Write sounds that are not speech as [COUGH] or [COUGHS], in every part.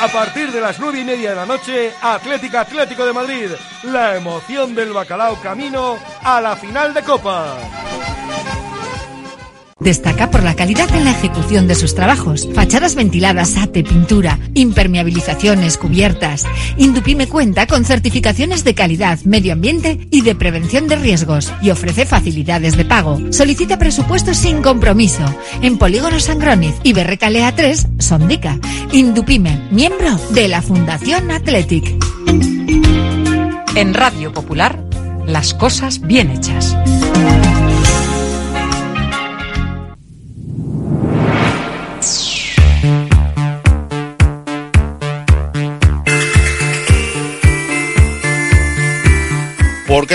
A partir de las nueve y media de la noche, Atlética Atlético de Madrid. La emoción del bacalao camino a la final de Copa. Destaca por la calidad en la ejecución de sus trabajos. Fachadas ventiladas, ate, pintura, impermeabilizaciones, cubiertas. Indupime cuenta con certificaciones de calidad, medio ambiente y de prevención de riesgos y ofrece facilidades de pago. Solicita presupuestos sin compromiso en Polígono Sangroniz y Berrecalea 3, Sondica. Indupime, miembro de la Fundación Athletic. En Radio Popular, las cosas bien hechas.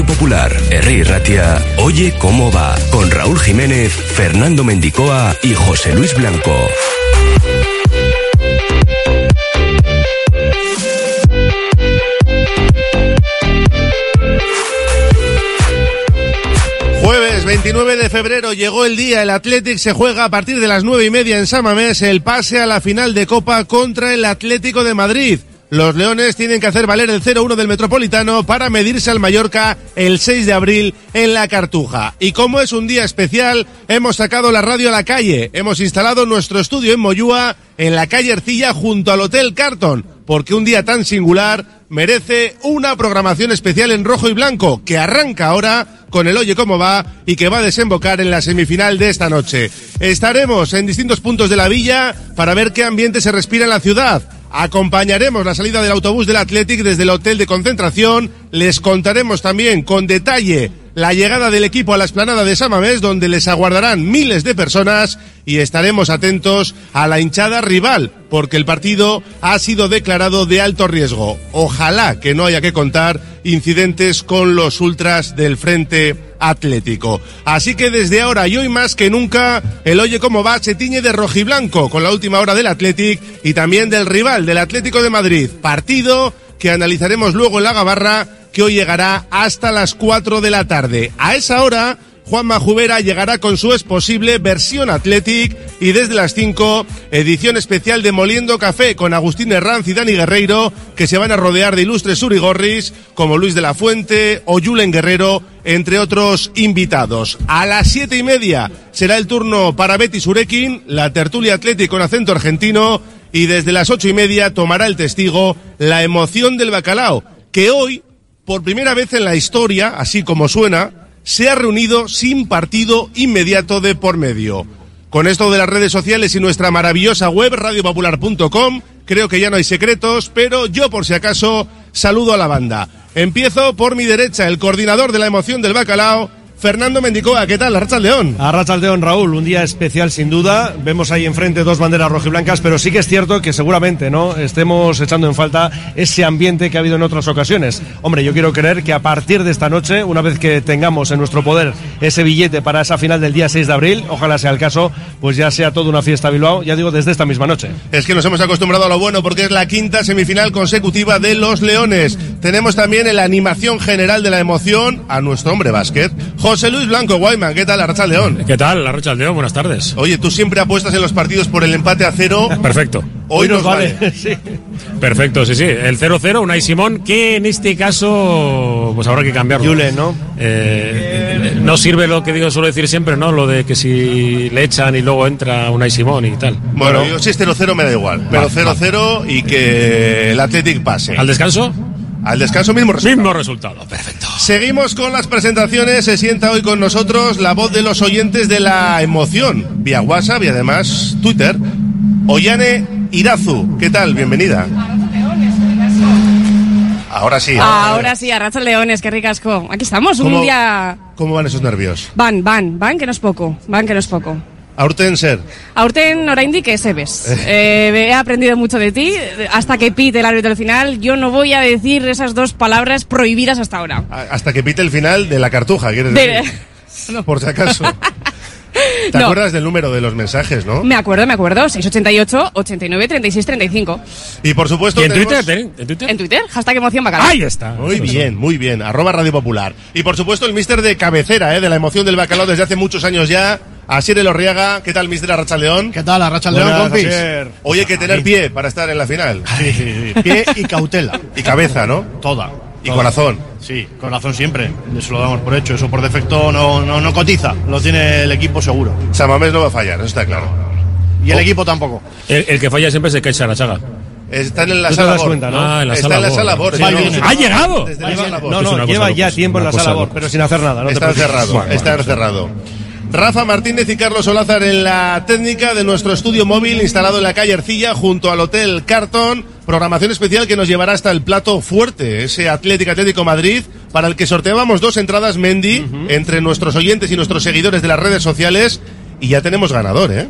Radio Popular, Herri Ratia, Oye cómo va, con Raúl Jiménez, Fernando Mendicoa y José Luis Blanco. Jueves 29 de febrero llegó el día, el Athletic se juega a partir de las nueve y media en Samamés el pase a la final de Copa contra el Atlético de Madrid. Los Leones tienen que hacer valer el 0-1 del Metropolitano para medirse al Mallorca el 6 de abril en la Cartuja. Y como es un día especial, hemos sacado la radio a la calle. Hemos instalado nuestro estudio en Moyúa, en la calle Ercilla, junto al Hotel Carton, porque un día tan singular merece una programación especial en rojo y blanco, que arranca ahora con el Oye Cómo Va y que va a desembocar en la semifinal de esta noche. Estaremos en distintos puntos de la villa para ver qué ambiente se respira en la ciudad. Acompañaremos la salida del autobús del Athletic desde el hotel de concentración. Les contaremos también con detalle la llegada del equipo a la esplanada de Samamés, donde les aguardarán miles de personas y estaremos atentos a la hinchada rival, porque el partido ha sido declarado de alto riesgo. Ojalá que no haya que contar incidentes con los ultras del Frente Atlético. Así que desde ahora y hoy más que nunca, el Oye Cómo Va se tiñe de rojiblanco con la última hora del Athletic y también del rival del Atlético de Madrid. Partido que analizaremos luego en la gabarra que hoy llegará hasta las 4 de la tarde. A esa hora, Juanma Jubera llegará con su Es Posible versión Athletic y desde las 5, edición especial de Moliendo Café con Agustín Herranz y Dani Guerreiro, que se van a rodear de ilustres urigorris como Luis de la Fuente o Julen Guerrero, entre otros invitados. A las siete y media será el turno para Betty Surekin, la tertulia Athletic con acento argentino, y desde las ocho y media tomará el testigo la emoción del bacalao, que hoy por primera vez en la historia, así como suena, se ha reunido sin partido inmediato de por medio. Con esto de las redes sociales y nuestra maravillosa web, radiopopular.com, creo que ya no hay secretos, pero yo por si acaso saludo a la banda. Empiezo por mi derecha, el coordinador de la emoción del bacalao, Fernando Mendicoa, ¿qué tal? Arracha León. Arracha León, Raúl, un día especial sin duda. Vemos ahí enfrente dos banderas rojiblancas, pero sí que es cierto que seguramente no estemos echando en falta ese ambiente que ha habido en otras ocasiones. Hombre, yo quiero creer que a partir de esta noche, una vez que tengamos en nuestro poder ese billete para esa final del día 6 de abril, ojalá sea el caso, pues ya sea toda una fiesta Bilbao, ya digo, desde esta misma noche. Es que nos hemos acostumbrado a lo bueno porque es la quinta semifinal consecutiva de los Leones. Tenemos también en la animación general de la emoción a nuestro hombre básquet, José Luis Blanco Guayman, ¿qué tal, Arracha León? ¿Qué tal, Arracha León? Buenas tardes. Oye, tú siempre apuestas en los partidos por el empate a cero. [LAUGHS] Perfecto. Hoy, nos vale. [LAUGHS] sí. Perfecto, sí, sí. El 0-0, Unai Simón, que en este caso, pues habrá que cambiarlo. Yule, ¿no? Eh, no sirve lo que digo, suelo decir siempre, ¿no? Lo de que si le echan y luego entra Unai Simón y tal. Bueno, yo si es 0-0 me da igual, pero 0-0 y que el Athletic pase. ¿Al descanso? Al descanso mismo resultado. Mismo resultado. Perfecto. Seguimos con las presentaciones. Se sienta hoy con nosotros la voz de los oyentes de la emoción, vía WhatsApp y además Twitter. Ollane Irazu, ¿qué tal? Bienvenida. Ahora sí. Ahora sí, arracha leones, qué ricasco. Aquí estamos, un ¿Cómo- día... ¿Cómo van esos nervios? Van, van, van, que no es poco, van, que no es poco. Aurten ser. Aurten oraindik que se ves. [LAUGHS] Eh, he aprendido mucho de ti. Hasta que pite el árbitro del final, yo no voy a decir esas dos palabras prohibidas hasta ahora. Hasta que pite el final de la cartuja, ¿quieres De- decir? [LAUGHS] Por si acaso. [LAUGHS] ¿Te No. acuerdas del número de los mensajes, no? Me acuerdo, me acuerdo. 688 89 36 35. Y por supuesto. ¿Y en tenemos- Twitter? ¿En Twitter? En Twitter, hashtag emoción bacalao. Ahí está. Muy Eso, bien, muy bien. Arroba Radio Popular. Y por supuesto el mister de cabecera, ¿eh? de la emoción del bacalao desde hace muchos años ya. Asier Elorriaga. ¿Qué tal, mister Arracha León? ¿Qué tal, Arracha León, compis? Asier. Hoy hay que tener pie para estar en la final. Sí, sí, sí. Pie y cautela. Y cabeza, ¿no? Toda. Y corazón. Sí, corazón siempre. Eso lo damos por hecho. Eso por defecto no, no, no cotiza. Lo tiene el equipo seguro. Samamés no va a fallar, eso está claro. Y el equipo tampoco. El, el que falla siempre es el que echa la chaga. Está en la sala cuenta, ¿no? Ah, en la Está sala en la sala Bor. ¡Ha llegado! Desde la sala Bor. No, no, lleva ya tiempo en la sala, Bor, pero sin hacer nada. No Está encerrado, Bueno, está bueno, encerrado. Rafa Martínez y Carlos Olázar en la técnica de nuestro estudio móvil instalado en la calle Ercilla junto al Hotel Carton. Programación especial que nos llevará hasta el plato fuerte, ese Atlético Atlético Madrid, para el que sorteábamos dos entradas Mendy entre nuestros oyentes y nuestros seguidores de las redes sociales. Y ya tenemos ganador, ¿eh?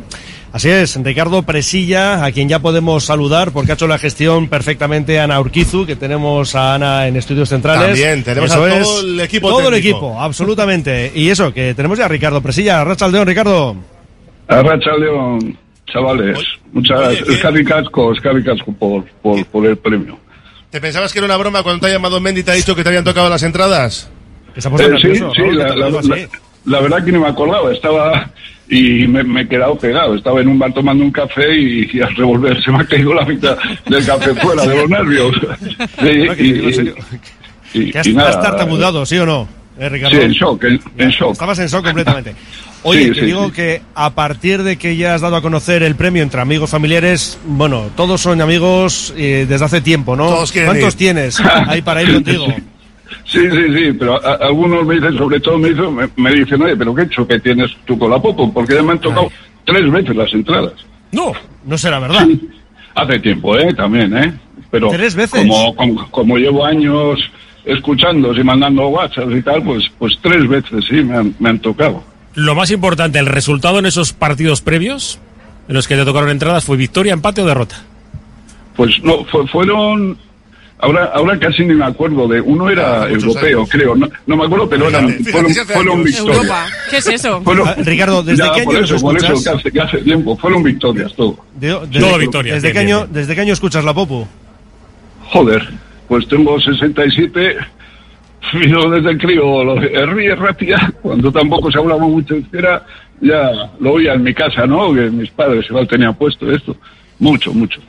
Así es, Ricardo Presilla, a quien ya podemos saludar porque ha hecho la gestión perfectamente Ana Urquizu, que tenemos a Ana en estudios centrales. También, tenemos Eso a es, todo el equipo Todo el equipo, absolutamente. Y eso, que tenemos ya a Ricardo Presilla, Racha Aldeón, Ricardo. Arracha León, chavales. Muchas gracias. Casco por, por, por el premio. ¿Te pensabas que era una broma cuando te ha llamado Mendy y te ha dicho que te habían tocado las entradas? Eh, sí, nervioso, sí, la, la verdad que no me acordaba. Estaba y me, me he quedado pegado. Estaba en un bar tomando un café y, y al revolver se me ha caído la mitad del café [LAUGHS] fuera de los nervios. Sí, has, y nada, has tartamudeado, ¿sí o no, eh, Ricardo? Sí, en shock, en, en shock. Estabas en shock completamente. [LAUGHS] Oye, Sí, te sí, digo sí. que a partir de que ya has dado a conocer el premio entre amigos familiares, bueno, todos son amigos eh, desde hace tiempo, ¿no? Todos ¿Cuántos ir. tienes [LAUGHS] ahí para ir contigo? Sí, sí, sí, pero a- a- algunos me dicen, sobre todo me dicen, me, me dicen, oye, pero qué hecho que tienes tú con la Popo, porque ya me han tocado tres veces las entradas. No, no será verdad. Hace tiempo, ¿eh? También, ¿eh? Pero ¿Tres veces? Como, como, como llevo años escuchando y mandando WhatsApp y tal, pues, pues tres veces sí me han, me han tocado. Lo más importante, el resultado en esos partidos previos, en los que te tocaron entradas, fue victoria, empate o derrota. Pues no, fue- fueron... Ahora, ahora casi ni me acuerdo de... Uno era Ah, europeo, años. creo. No, no me acuerdo, pero eran, fueron, fueron victorias. Europa. ¿Qué es eso? Fueron- Ah, Ricardo, ¿desde Ya, qué por año eso, nos por eso, escuchas? que hace, que hace tiempo. Fueron victorias, todo. De- de- Todo victoria, ¿Desde, bien, qué bien, año, bien. ¿Desde qué año escuchas la Popu? Joder, pues tengo 67. Yo desde crío lo ríe rápida, cuando tampoco se hablaba mucho euskera, ya lo oía en mi casa, ¿no? Que mis padres igual tenían puesto esto. Mucho, mucho.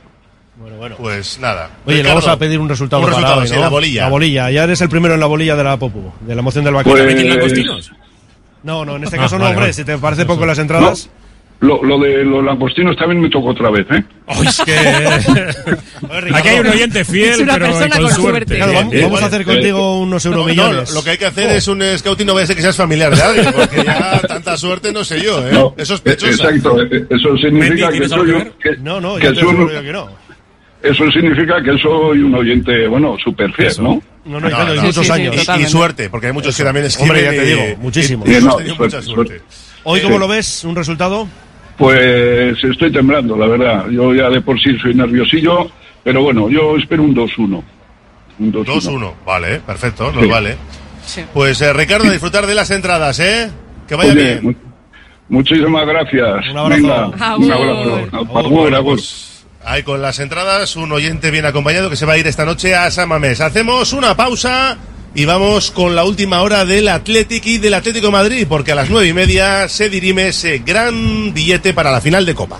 Pues nada. Oye, le vamos a pedir un resultado, Un para resultado, hoy, sí, ¿no? la bolilla. La bolilla, ya eres el primero en la bolilla de la Popu, de la emoción del bacalao. Pues-. No, no, en este Ah, caso no, vale, hombre, vale. si te parece poco las entradas. Lo, lo de los langostinos también me tocó otra vez, ¿eh? Ay, es que... [LAUGHS] Aquí hay un oyente fiel, Es una pero persona con con suerte. suerte. Ricardo, Bien, vamos, a hacer contigo unos No, no, euromillones. lo, que hay que hacer es un scouting, no vaya a ser que seas familiar de alguien, porque ya tanta suerte no sé yo, ¿eh? No, es sospechosa. Exacto, eh, eso significa Mendy, que ¿tienes algo soy que que- No, no, que te un- aseguro yo que no. Eso significa que soy un oyente, bueno, súper fiel, ¿no? No, no, No, no. muchos Sí, sí, sí, años. Y- y, suerte, porque hay muchos que también escriben. Hombre, ya te digo, muchísimos. y- Sí, hemos no, suerte, mucha suerte. suerte. Hoy, ¿cómo lo ves? ¿Un resultado? Pues estoy temblando, la verdad. Yo ya de por sí soy nerviosillo, pero bueno, yo espero un 2-1. Un 2-1. 2-1, vale, perfecto, nos Sí. vale. Sí. Pues eh, Ricardo, disfrutar de las entradas, ¿eh? Que vaya Oye, bien. mu- muchísimas gracias. Un abrazo. Venga, un abrazo. Agur. Ahí con las entradas, un oyente bien acompañado que se va a ir esta noche a Samamés. Hacemos una pausa y vamos con la última hora del Athletic y del Atlético Madrid, porque a las nueve y media se dirime ese gran billete para la final de Copa.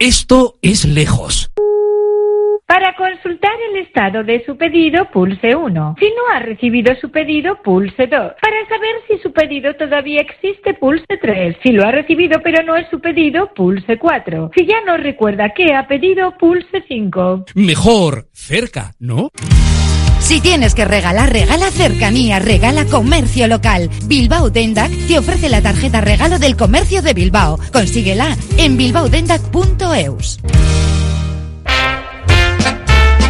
Esto es lejos. Para consultar el estado de su pedido, pulse 1. Si no ha recibido su pedido, pulse 2. Para saber si su pedido todavía existe, pulse 3. Si lo ha recibido pero no es su pedido, pulse 4. Si ya no recuerda qué ha pedido, pulse 5. Mejor cerca, ¿no? Si tienes que regalar, regala cercanía, regala comercio local. Bilbao Dendac te ofrece la tarjeta regalo del comercio de Bilbao. Consíguela en bilbaodendac.eus.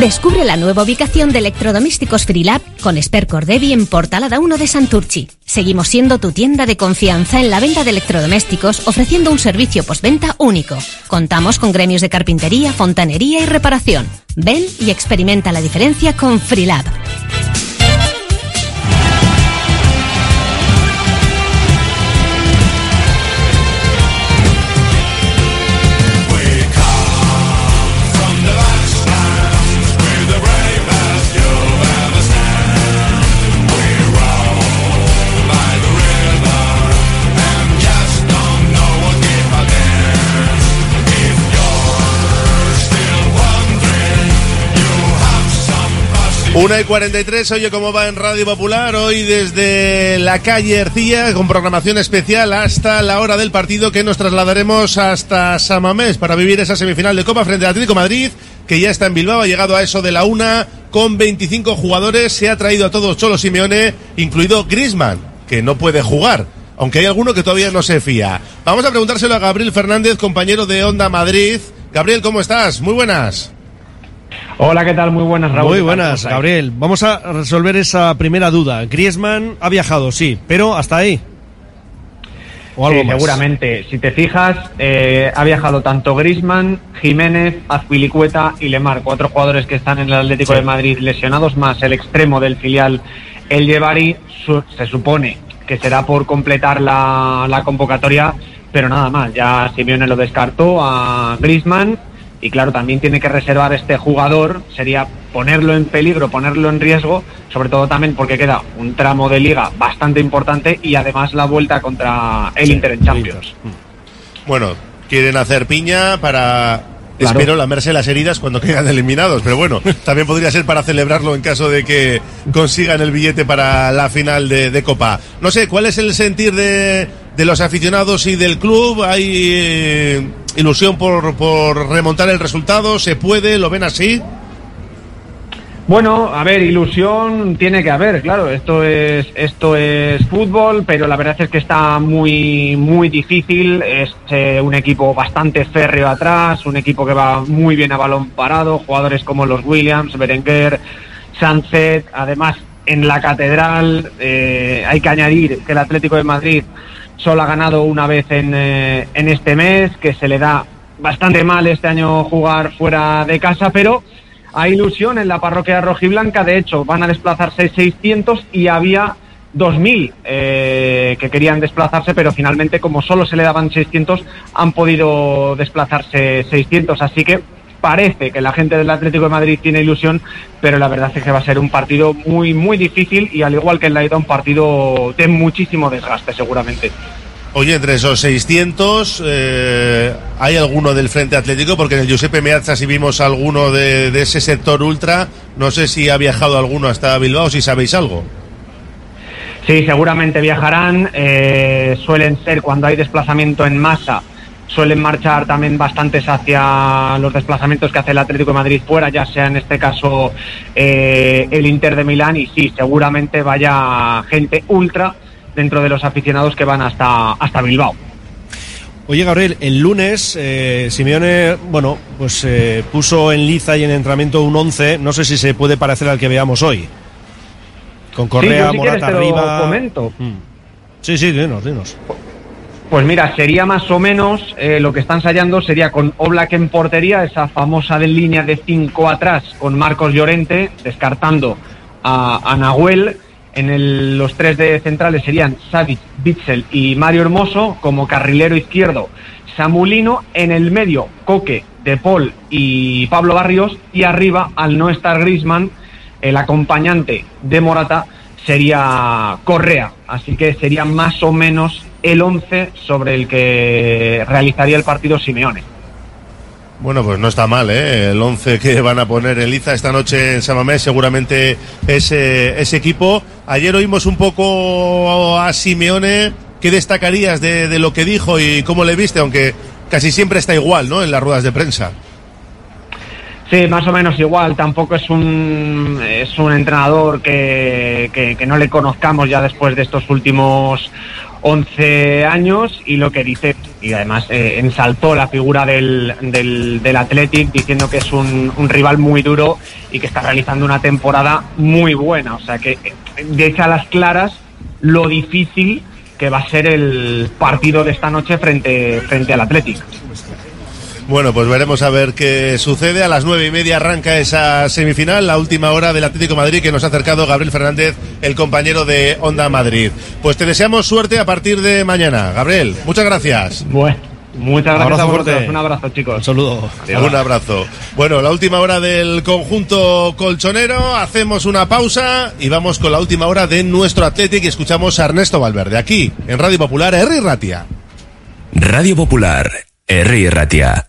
Descubre la nueva ubicación de electrodomésticos Freelab con Esper Cordevi en Portalada 1 de Santurchi. Seguimos siendo tu tienda de confianza en la venta de electrodomésticos ofreciendo un servicio postventa único. Contamos con gremios de carpintería, fontanería y reparación. Ven y experimenta la diferencia con Freelab. Una y 43, oye cómo va en Radio Popular, hoy desde la calle Ercilla, con programación especial hasta la hora del partido que nos trasladaremos hasta Samamés para vivir esa semifinal de Copa frente al Atlético Madrid, que ya está en Bilbao, ha llegado a eso de la una con 25 jugadores, se ha traído a todos Cholo Simeone, incluido Grisman, que no puede jugar, aunque hay alguno que todavía no se fía. Vamos a preguntárselo a Gabriel Fernández, compañero de Onda Madrid. Gabriel, ¿cómo estás? Muy buenas. Hola, ¿qué tal? Muy buenas, Raúl. Muy buenas, Gabriel. Vamos a resolver esa primera duda. Griezmann ha viajado, sí, pero hasta ahí. o algo Sí, más. seguramente. Si te fijas, eh, ha viajado tanto Grisman, Jiménez, Azpilicueta y Lemar, cuatro jugadores que están en el Atlético Sí. de Madrid lesionados, más el extremo del filial, el Llevari, su- se supone que será por completar la, la convocatoria, pero nada más. Ya Simeone lo descartó a Grisman y claro, también tiene que reservar este jugador, sería ponerlo en peligro, ponerlo en riesgo, sobre todo también porque queda un tramo de liga bastante importante y además la vuelta contra el Inter en Champions. Bueno, quieren hacer piña para. Claro. Espero lamerse las heridas cuando quedan eliminados, pero bueno, [LAUGHS] también podría ser para celebrarlo en caso de que consigan el billete para la final de, de Copa. No sé, ¿cuál es el sentir de, de los aficionados y del club? ¿Hay eh, ilusión por, por remontar el resultado? ¿Se puede? ¿Lo ven así? Bueno, a ver, ilusión tiene que haber, claro, esto es esto es fútbol, pero la verdad es que está muy muy difícil, es eh, un equipo bastante férreo atrás, un equipo que va muy bien a balón parado, jugadores como los Williams, Berenguer, Sánchez, además en la catedral eh, hay que añadir que el Atlético de Madrid solo ha ganado una vez en, eh, en este mes, que se le da bastante mal este año jugar fuera de casa, pero hay ilusión en la parroquia rojiblanca. De hecho, van a desplazarse 600 y había 2.000 eh, que querían desplazarse, pero finalmente, como solo se le daban 600, han podido desplazarse 600. Así que parece que la gente del Atlético de Madrid tiene ilusión, pero la verdad es que va a ser un partido muy, muy difícil y al igual que en la ida, un partido de muchísimo desgaste, seguramente. Oye, entre esos 600, eh, ¿hay alguno del Frente Atlético? Porque en el Giuseppe Meazza si vimos alguno de, de ese sector ultra. No sé si ha viajado alguno hasta Bilbao, si sabéis algo. Sí, seguramente viajarán. eh, suelen ser cuando hay desplazamiento en masa, suelen marchar también bastantes hacia los desplazamientos que hace el Atlético de Madrid fuera, ya sea en este caso eh, el Inter de Milán. Y sí, seguramente vaya gente ultra dentro de los aficionados que van hasta, hasta Bilbao. Oye, Gabriel, el lunes eh, Simeone, bueno, pues eh, puso en liza y en entrenamiento un 11, no sé si se puede parecer al que veamos hoy. Con Correa, Sí, yo si quieres Morata te lo arriba. comento. Mm. Sí, sí, dinos, dinos. Pues mira, sería más o menos eh, lo que está ensayando sería con Oblak en portería, esa famosa de línea de 5 atrás con Marcos Llorente, descartando a, a Nahuel. En el- los tres de centrales serían Savic, Bitzel y Mario Hermoso, como carrilero izquierdo Samulino, en el medio Coque, De Paul y Pablo Barrios, y arriba, al no estar Grisman, el acompañante de Morata sería Correa, así que sería más o menos el 11 sobre el que realizaría el partido Simeone. Bueno, pues no está mal, ¿eh? El 11 que van a poner en liza esta noche en Samamés, seguramente ese, ese equipo. Ayer oímos un poco a Simeone. ¿Qué destacarías de, de lo que dijo y cómo le viste? Aunque casi siempre está igual, ¿no? En las ruedas de prensa. Sí, más o menos igual. Tampoco es un, es un entrenador que, que, que no le conozcamos ya después de estos últimos 11 años y lo que dice, y además eh, ensaltó la figura del, del, del diciendo que es un, rival muy duro y que está realizando una temporada muy buena. O sea que eh, deja a las claras lo difícil que va a ser el partido de esta noche frente, frente al Athletic. Bueno, pues veremos a ver qué sucede. A las nueve y media arranca esa semifinal, la última hora del Atlético de Madrid que nos ha acercado Gabriel Fernández, el compañero de Onda Madrid. Pues te deseamos suerte a partir de mañana. Gabriel, muchas gracias. Bueno, muchas gracias Abrazo a vosotros. Un abrazo, chicos. Un saludo. Un abrazo. Bueno, la última hora del conjunto colchonero, hacemos una pausa y vamos con la última hora de nuestro Athletic y escuchamos a Ernesto Valverde aquí en Radio Popular, Herri Ratia. Radio Popular, Herri Ratia.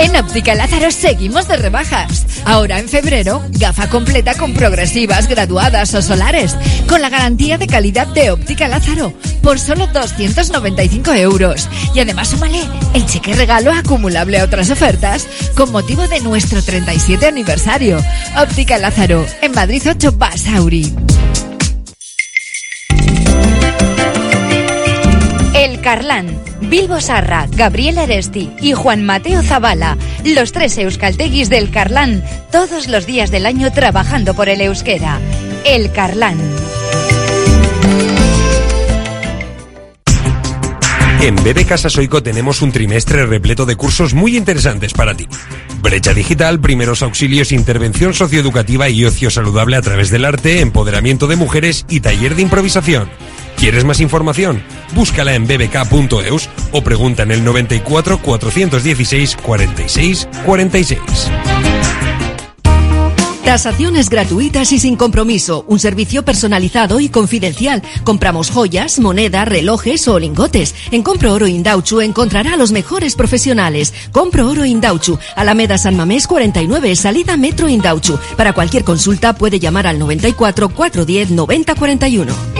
En Óptica Lázaro seguimos de rebajas. Ahora en febrero, gafa completa con progresivas, graduadas o solares, con la garantía de calidad de Óptica Lázaro, por solo 295 euros. Y además súmale el cheque regalo acumulable a otras ofertas con motivo de nuestro 37 aniversario. Óptica Lázaro, en Madrid 8 Basauri. El Carlán, Bilbo Sarra, Gabriel Aresti y Juan Mateo Zavala, los tres euskalteguis del Carlán, todos los días del año trabajando por el euskera. El Carlán. En BB Casa Soico tenemos un trimestre repleto de cursos muy interesantes para ti. Brecha digital, primeros auxilios, intervención socioeducativa y ocio saludable a través del arte, empoderamiento de mujeres y taller de improvisación. ¿Quieres más información? Búscala en bbk.eus o pregunta en el 94 416 46 46. Tasaciones gratuitas y sin compromiso. Un servicio personalizado y confidencial. Compramos joyas, moneda, relojes o lingotes. En Compro Oro Indauchu encontrará a los mejores profesionales. Compro Oro Indauchu. Alameda San Mamés 49, salida Metro Indauchu. Para cualquier consulta puede llamar al 94 410 90 41.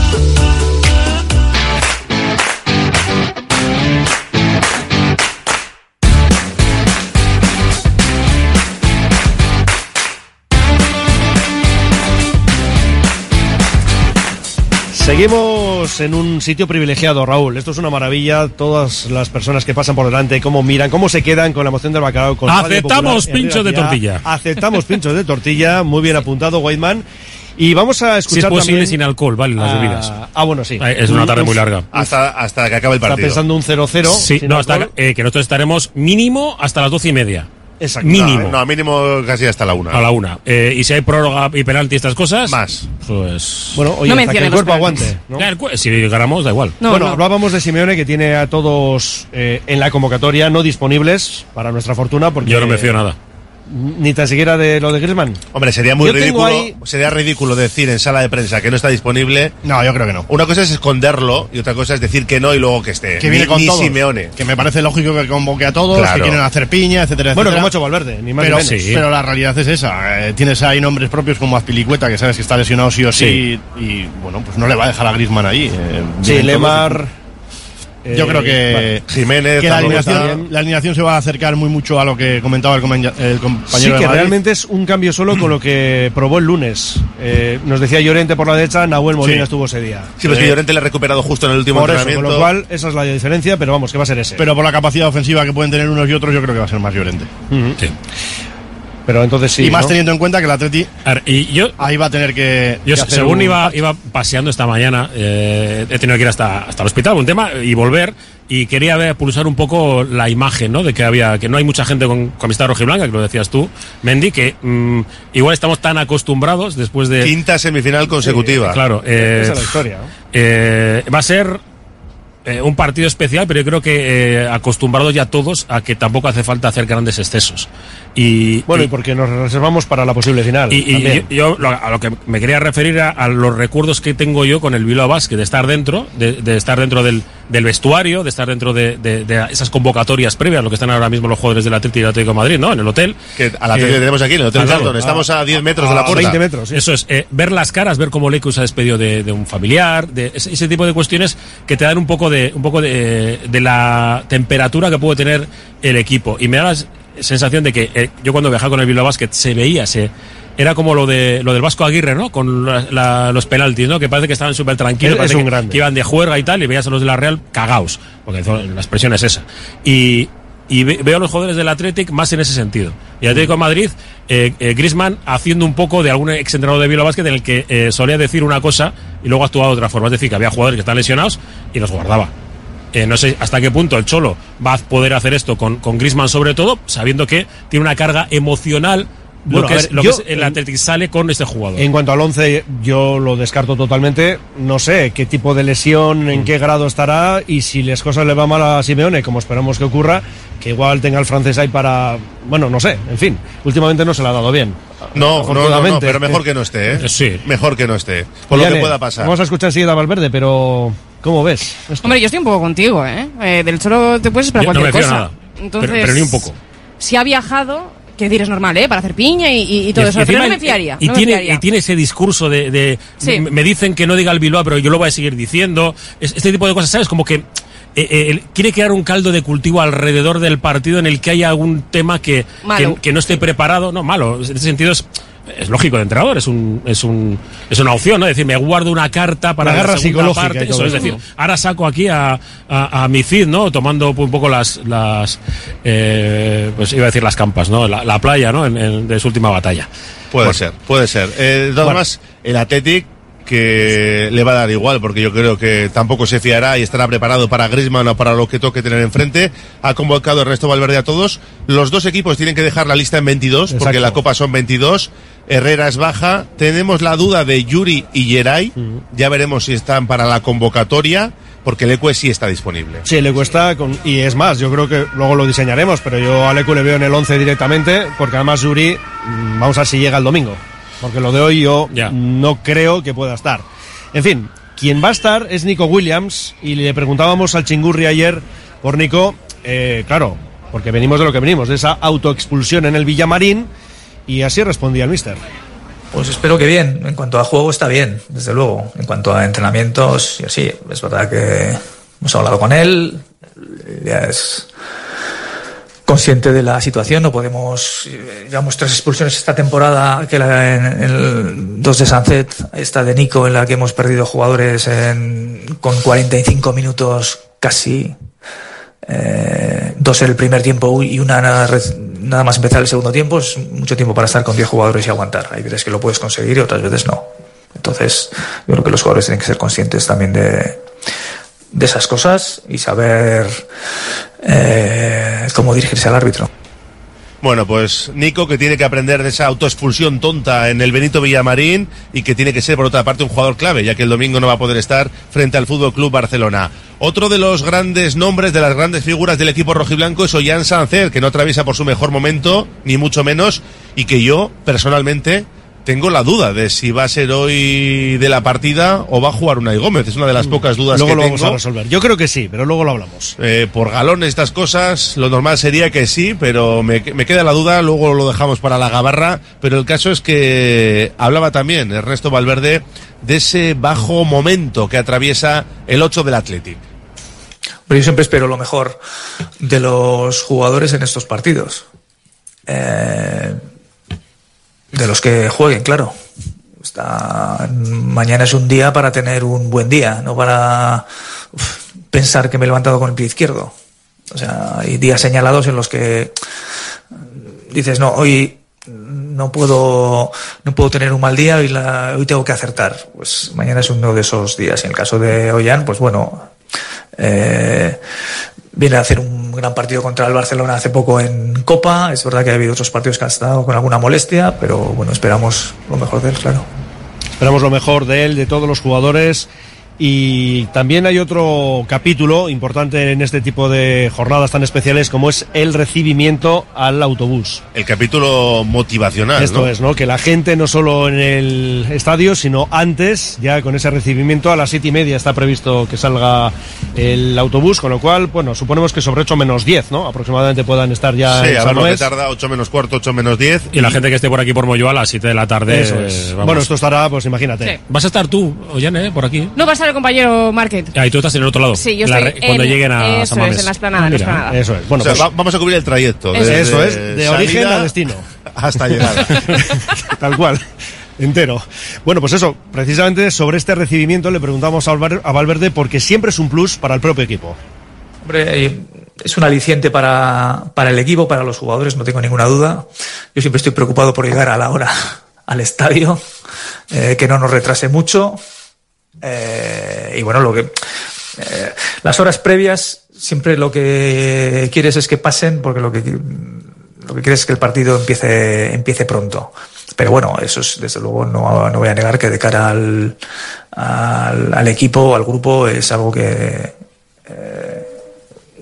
Seguimos en un sitio privilegiado, Raúl. Esto es una maravilla. Todas las personas que pasan por delante, cómo miran, cómo se quedan con la emoción del bacalao. Con Aceptamos Popular, pincho de tortilla. Aceptamos pinchos de tortilla. Muy bien apuntado, Whiteman. Y vamos a Si escuchar es posible también sin alcohol, vale, las a- bebidas. Ah, bueno, sí. Es una tarde muy larga. Hasta, hasta que acabe el Está partido. pensando un 0-0. Sí, sin no, hasta eh, que nosotros estaremos mínimo hasta las doce y media. Exacto. Mínimo. No, no, mínimo casi hasta la una. A la una. Eh, y si hay prórroga y penalti y estas cosas. Más. Pues. Bueno, oye, No hasta que el cuerpo penaltis. aguante. ¿no? Ya, el cu- si ganamos, da igual. No, bueno, no. hablábamos de Simeone que tiene a todos eh, en la convocatoria no disponibles para nuestra fortuna porque Yo no me fío nada. Ni tan siquiera de lo de Griezmann. Hombre, sería muy Yo ridículo, ahí- sería ridículo decir en sala de prensa que no está disponible. No, yo creo que no. Una cosa es esconderlo y otra cosa es decir que no y luego que esté. Que viene Ni- con ni todos. Simeone. Que me parece lógico que convoque a todos, Claro. que quieren hacer piña, etcétera, Bueno, etcétera. como ha hecho Valverde, ni más pero, ni menos. Sí. pero la realidad es esa. Eh, tienes ahí nombres propios como Azpilicueta, que sabes que está lesionado sí o sí, y bueno, pues no le va a dejar a Griezmann ahí. Eh, Sí, Lemar. Todos. Yo eh, creo que, Jiménez, que la, alineación, la alineación se va a acercar muy mucho a lo que comentaba el, compañe- el compañero Sí, de que Madrid. realmente es un cambio solo con lo que probó el lunes. Eh, nos decía Llorente por la derecha, Nahuel Molina Sí. estuvo ese día. Sí, pues que Eh, Llorente le ha recuperado justo en el último Por eso, con entrenamiento. lo cual, esa es la diferencia, pero vamos, que va a ser ese. Pero por la capacidad ofensiva que pueden tener unos y otros, yo creo que va a ser más Llorente. Ujú. Sí. Pero entonces sí. y más ¿no? teniendo en cuenta que el Atleti y yo, ahí va a tener que. Yo, que hacer según un- iba, iba paseando esta mañana, eh, he tenido que ir hasta, hasta el hospital, un tema, y volver, y quería ver, pulsar un poco la imagen, ¿no? De que había, que no hay mucha gente con camiseta roja y blanca, que lo decías tú, Mendy, que mm, igual estamos tan acostumbrados después de. Quinta semifinal consecutiva. Claro, eh, Esa es la historia. ¿no? eh, va a ser eh, un partido especial, pero yo creo que eh, acostumbrados ya todos a que tampoco hace falta hacer grandes excesos. Y, Bueno, y, y- porque nos reservamos para la posible final. y, yo, yo lo- a lo que me quería referir a, a los recuerdos que tengo yo con el Bilbao Basket, de estar dentro, de, de estar dentro del, del vestuario, de estar dentro de, de- de esas convocatorias previas, lo que están ahora mismo los jugadores del Atlético y del Atlético de Madrid, ¿no? En el hotel. Que a la tele tenemos aquí, en el Hotel. Charlton. Estamos a 10 metros de la puerta. Eso es, eh, ver las caras, ver cómo Leicu se ha despedido de, de un familiar, de ese, ese tipo de cuestiones que te dan un poco de, un poco de, de la temperatura que puede tener el equipo. Y me da la s- sensación de que eh, yo cuando viajaba con el Bilbao Basket se veía, se, era como lo de lo del Vasco Aguirre, ¿no? Con la- la- los penaltis, ¿no? Que parece que estaban súper tranquilos, Es- parece es un que, grande. que iban de juerga y tal, y veías a los de la Real cagaos, porque la expresión es esa. Y, y ve- veo a los jugadores del Athletic más en ese sentido. Y el Atlético de Madrid, eh, eh, Griezmann haciendo un poco de algún exentrenador de Bilbao Basket en el que eh, solía decir una cosa y luego actuaba de otra forma. Es decir, que había jugadores que están lesionados y los guardaba. Eh, no sé hasta qué punto el Cholo va a poder hacer esto con, con Griezmann sobre todo, sabiendo que tiene una carga emocional Bueno, lo que es, ver, lo yo- que es el Athletic sale con este jugador. En cuanto al 11, yo lo descarto totalmente. No sé qué tipo de lesión, en qué grado estará y si las cosas le va mal a Simeone, como esperamos que ocurra, que igual tenga el francés ahí para. Bueno, no sé, en fin. Últimamente no se le ha dado bien. No, no, no, pero mejor que no esté, ¿eh? Sí. Mejor que no esté. Por lo que pueda pasar. Vamos a escuchar enseguida a Valverde, pero. ¿Cómo ves? esto? Hombre, yo estoy un poco contigo, ¿eh? Eh, del Cholo te puedes esperar Yo no cualquier me cosa. nada. Entonces, Pero- pero ni un poco. Si ha viajado, que decir, es normal, ¿eh? Para hacer piña y, y- y todo Y- eso. Pero no me fiaría. Y, no me tiene, fiaría. y tiene ese discurso de. de- Sí. me- Me dicen que no diga el Bilbao, pero yo lo voy a seguir diciendo. Es- Este tipo de cosas, ¿sabes? Como que. Eh, eh, quiere crear un caldo de cultivo alrededor del partido en el que haya algún tema que, que, que no esté preparado. No, malo. En ese sentido es. Es lógico de entrenador, es, un, es, un, es una opción, ¿no? Es decir, me guardo una carta para la guerra segunda psicológica parte. Eso, es decir, ahora saco aquí a, a, a mi Cid, ¿no? Tomando un poco las, las eh, pues iba a decir las campas, ¿no? La, la playa, ¿no? En, en- de su última batalla. Puede Bueno. ser, puede ser. Eh, de todas Bueno. formas, el Athletic que le va a dar igual, porque yo creo que tampoco se fiará y estará preparado para Griezmann o para lo que toque tener enfrente. Ha convocado el resto Valverde a todos. Los dos equipos tienen que dejar la lista en 22, porque la Copa son 22. Herrera es baja. Tenemos la duda de Yuri y Geray. Ya veremos si están para la convocatoria, porque el Ecue sí está disponible. Sí, le cuesta, con- y es más, yo creo que luego lo diseñaremos, pero yo a Lecu le veo en el 11 directamente, porque además Yuri, mm, vamos a ver si llega el domingo, porque lo de hoy yo no creo que pueda estar. En fin, quien va a estar es Nico Williams, y le preguntábamos al Chingurri ayer por Nico, eh, claro, porque venimos de lo que venimos, de esa autoexpulsión en el Villamarín, y así respondía el mister. Pues espero que bien. En cuanto a juego está bien, desde luego. En cuanto a entrenamientos, sí, es verdad que hemos hablado con él. Ya es consciente de la situación. No podemos. eh, Llevamos tres expulsiones esta temporada. Que la, en, el 2 de Sunset, esta de Nico, en la que hemos perdido jugadores en- con 45 minutos casi. Eh, dos en el primer tiempo y una nada, nada más empezar el segundo tiempo. Es mucho tiempo para estar con 10 jugadores y aguantar. Hay veces que lo puedes conseguir y otras veces no. Entonces, yo creo que los jugadores tienen que ser conscientes también de, de esas cosas y saber eh, cómo dirigirse al árbitro. Bueno, pues Nico que tiene que aprender de esa autoexpulsión tonta en el Benito Villamarín y que tiene que ser por otra parte un jugador clave, ya que el domingo no va a poder estar frente al Fútbol Club Barcelona. Otro de los grandes nombres, de las grandes figuras del equipo rojiblanco es Ollán Sancer, que no atraviesa por su mejor momento, ni mucho menos, y que yo personalmente tengo la duda de si va a ser hoy de la partida o va a jugar Unai Gómez. Es una de las pocas dudas Luego que lo tengo. vamos a resolver. Yo creo que sí, pero luego lo hablamos. Eh, por galones estas cosas, lo normal sería que sí, pero me, me queda la duda, luego lo dejamos para la gabarra, pero el caso es que hablaba también Ernesto Valverde de ese bajo momento que atraviesa el 8 del Athletic. Pero yo siempre espero lo mejor de los jugadores en estos partidos. Eh, de los que jueguen, claro. Está, mañana es un día para tener un buen día, no para pensar que me he levantado con el pie izquierdo. O sea, hay días señalados en los que dices, no, hoy no puedo no puedo tener un mal día y la- hoy tengo que acertar. Pues mañana es uno de esos días. En el caso de Ollán, pues bueno, eh, viene a hacer un gran partido contra el Barcelona hace poco en Copa. Es verdad que ha habido otros partidos que han estado con alguna molestia, pero bueno, esperamos lo mejor de él, claro. Esperamos lo mejor de él, de todos los jugadores. Y también hay otro capítulo importante en este tipo de jornadas tan especiales como es el recibimiento al autobús. El capítulo motivacional. Esto ¿no? es, ¿no? Que la gente no solo en el estadio, sino antes, ya con ese recibimiento, a las siete y media está previsto que salga el autobús, con lo cual, bueno, suponemos que sobre 8 menos 10, ¿no? Aproximadamente puedan estar ya Sí, en San Luis. tarda 8 menos cuarto, 8 menos 10. Y la gente que esté por aquí por Moyuá a las 7 de la tarde. Eso es. vamos. Bueno, esto estará, pues imagínate. Sí. Vas a estar tú, Ollane, por aquí. No va a estar el compañero Market. Ah, y tú estás en el otro lado. Sí, yo La estoy re- Cuando en- lleguen a eso San es, en la esplanada, en la esplanada. Eso es. Bueno, O sea, pues- va- vamos a cubrir el trayecto. Eso desde Eso es, de origen a destino. [LAUGHS] Hasta llegar. [LAUGHS] Tal cual. Entero. Bueno, pues eso, precisamente sobre este recibimiento le preguntamos a Valverde porque siempre es un plus para el propio equipo. Hombre, eh, es un aliciente para, para el equipo, para los jugadores, no tengo ninguna duda. Yo siempre estoy preocupado por llegar a la hora [LAUGHS] al estadio, eh, que no nos retrase mucho. Eh, y bueno, lo que eh, las horas previas siempre lo que quieres es que pasen, porque lo que lo que quieres es que el partido empiece empiece pronto. Pero bueno, eso es desde luego no, no voy a negar que de cara al, al, al equipo, al grupo, es algo que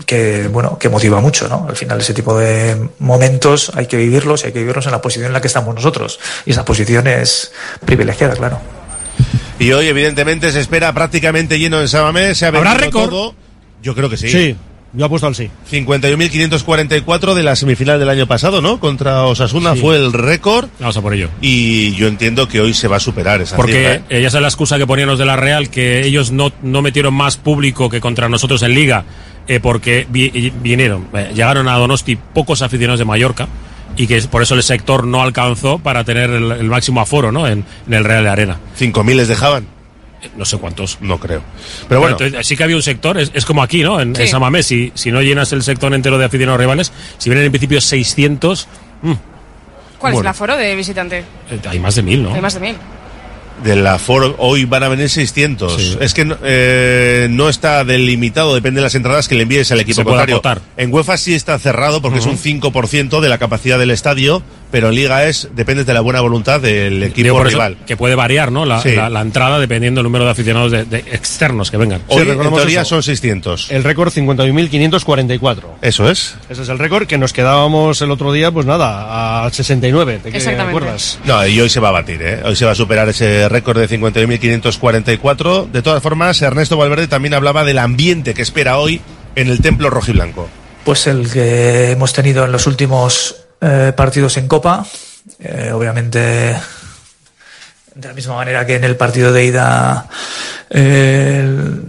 que bueno que motiva mucho no al final ese tipo de momentos hay que vivirlos y hay que vivirlos en la posición en la que estamos nosotros. Y esa posición es privilegiada claro Y hoy, evidentemente, se espera prácticamente lleno en Samamés. Se ha ¿Habrá récord? todo. Yo creo que sí. Sí, yo apuesto al sí. 51.544 de la semifinal del año pasado, ¿no? Contra Osasuna Sí. fue el récord. Vamos a por ello. Y yo entiendo que hoy se va a superar esa cifra. Porque ¿eh? eh, ya es la excusa que ponían los de la Real, que ellos no, no metieron más público que contra nosotros en Liga, eh, porque vi- vinieron, eh, llegaron a Donosti pocos aficionados de Mallorca y que por eso el sector no alcanzó para tener el, el máximo aforo ¿no? en, en el Real de Arena. ¿5.000 les dejaban? No sé cuántos. No creo. Pero bueno, entonces, sí que había un sector, es, es como aquí, ¿no? En, Sí. en San Mamés, si, si no llenas el sector entero de aficionados rivales, si vienen en principio 600, mm, ¿Cuál es el aforo de visitante? eh, hay más de mil, ¿no? Hay más de mil. Del aforo hoy van a venir 600. Sí. Es que no, eh, no está delimitado, depende de las entradas que le envíes al equipo contrario. En UEFA sí está cerrado porque es un 5% de la capacidad del estadio, pero en Liga es depende de la buena voluntad del equipo Digo, por eso rival. que puede variar, ¿no? La, Sí. la- la entrada dependiendo del número de aficionados de, de externos que vengan. Hoy en recordemos teoría eso. son 600. El récord 51.544. Eso es. Ese es el récord que nos quedábamos el otro día, pues nada, a 69. ¿Te Exactamente. acuerdas? No, y hoy se va a batir, ¿eh? Hoy se va a superar ese récord de 51.544. De todas formas, Ernesto Valverde también hablaba del ambiente que espera hoy en el Templo Rojiblanco. pues el que hemos tenido en los últimos eh, partidos en Copa. Eh, obviamente de la misma manera que en el partido de ida eh, el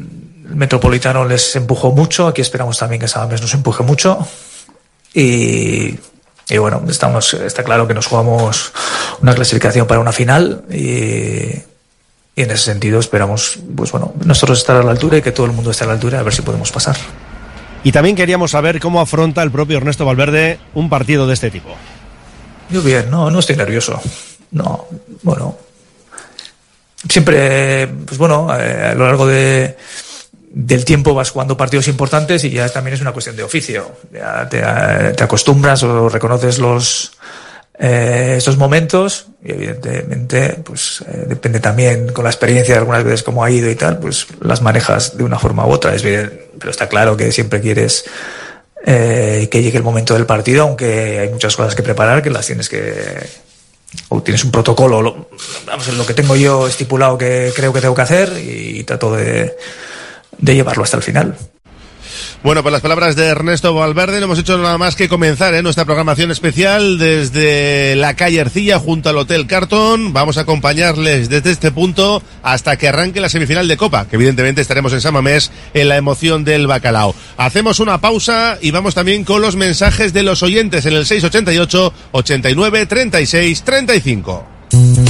Metropolitano les empujó mucho. Aquí esperamos también que Samamés nos empuje mucho. Y y bueno, estamos, está claro que nos jugamos una clasificación para una final y, y en ese sentido esperamos, pues bueno, nosotros estar a la altura y que todo el mundo esté a la altura a ver si podemos pasar. Y también queríamos saber cómo afronta el propio Ernesto Valverde un partido de este tipo. Yo bien, no, no estoy nervioso. No, bueno. Siempre, pues bueno, eh, a lo largo de, del tiempo vas jugando partidos importantes y ya también es una cuestión de oficio. Ya te, eh, te acostumbras o reconoces los eh, estos momentos y evidentemente pues eh, depende también con la experiencia de algunas veces cómo ha ido y tal, pues las manejas de una forma u otra. Es bien, pero está claro que siempre quieres eh, que llegue el momento del partido, aunque hay muchas cosas que preparar, que las tienes que o tienes un protocolo, lo, vamos, lo que tengo yo estipulado que creo que tengo que hacer y trato de, de llevarlo hasta el final. Bueno, pues las palabras de Ernesto Valverde no hemos hecho nada más que comenzar ¿eh? nuestra programación especial desde la calle Ercilla junto al Hotel Carton. Vamos a acompañarles desde este punto hasta que arranque la semifinal de Copa, que evidentemente estaremos en Samamés en la emoción del bacalao. Hacemos una pausa y vamos también con los mensajes de los oyentes en el 688 89 36 35.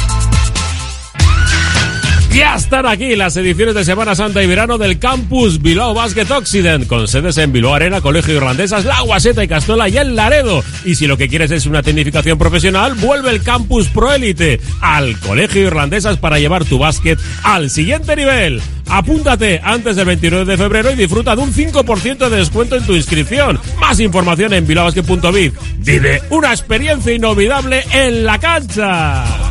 Ya están aquí las ediciones de Semana Santa y Verano del Campus Bilbao Basket Occident, con sedes en Bilbao Arena, Colegio Irlandesas, La Guaseta y Castola y el Laredo. Y si lo que quieres es una tecnificación profesional, vuelve el Campus Pro Elite al Colegio Irlandesas para llevar tu básquet al siguiente nivel. Apúntate antes del 29 de febrero y disfruta de un 5% de descuento en tu inscripción. Más información en bilbaobasket.biz. Vive una experiencia inolvidable en la cancha.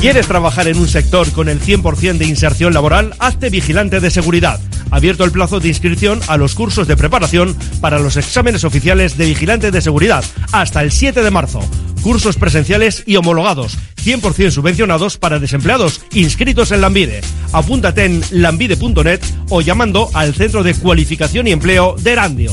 ¿Quieres trabajar en un sector con el 100% de inserción laboral? Hazte vigilante de seguridad. Abierto el plazo de inscripción a los cursos de preparación para los exámenes oficiales de vigilante de seguridad hasta el 7 de marzo. Cursos presenciales y homologados, 100% subvencionados para desempleados inscritos en Lambide. Apúntate en lambide.net o llamando al Centro de Cualificación y Empleo de Erandio.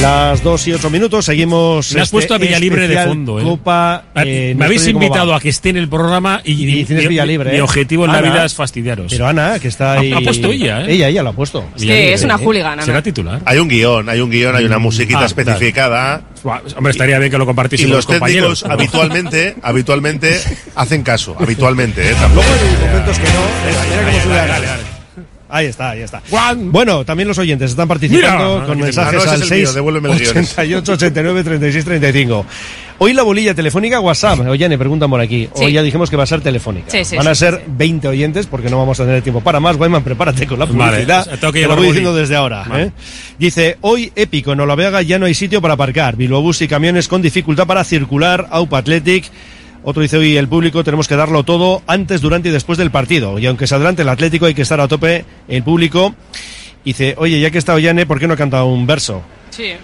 Las 2 y 8 minutos, seguimos. Me has este puesto a Villalibre de fondo, ¿eh? Copa. Eh, me no habéis invitado va. a que esté en el programa y, Y tienes mi- Villalibre, mi ¿eh? objetivo en la Ana. vida es fastidiaros. Pero Ana, que está Ha- ahí. ha puesto ella, ¿eh? Ella, ella lo ha puesto. Sí, es una hooligan, Será titular. Hay un guion, hay un guion, hay una musiquita Ah, especificada. Hombre, estaría bien que lo compartís Y con los los compañeros. técnicos habitualmente, habitualmente hacen caso, habitualmente, ¿eh? Tampoco. Luego hay momentos que no. Cómo sube Ana. Ahí está, ahí está. Bueno, también los oyentes están participando Mira. con Ah, mensajes no, ese al es el mío, 6 devuélveme el guion. 88 89 36 35. Hoy la bolilla telefónica WhatsApp. Oye, me preguntan por aquí. Sí. Hoy ya dijimos que va a ser telefónica. Sí, sí, Van a sí, ser 20 oyentes porque no vamos a tener tiempo para más. Guayman, prepárate con la Vale, publicidad. tengo que Te lo voy diciendo desde ahora. Vale. ¿eh? Dice, hoy épico, en Olavega ya no hay sitio para aparcar. Bilbao Bus y camiones con dificultad para circular. Aupa Athletic. Otro dice hoy el público tenemos que darlo todo antes, durante y después del partido. Y aunque se adelante el Atlético hay que estar a tope el público. Dice, oye, ya que está Ollane, ¿por qué no ha cantado un verso? Sí.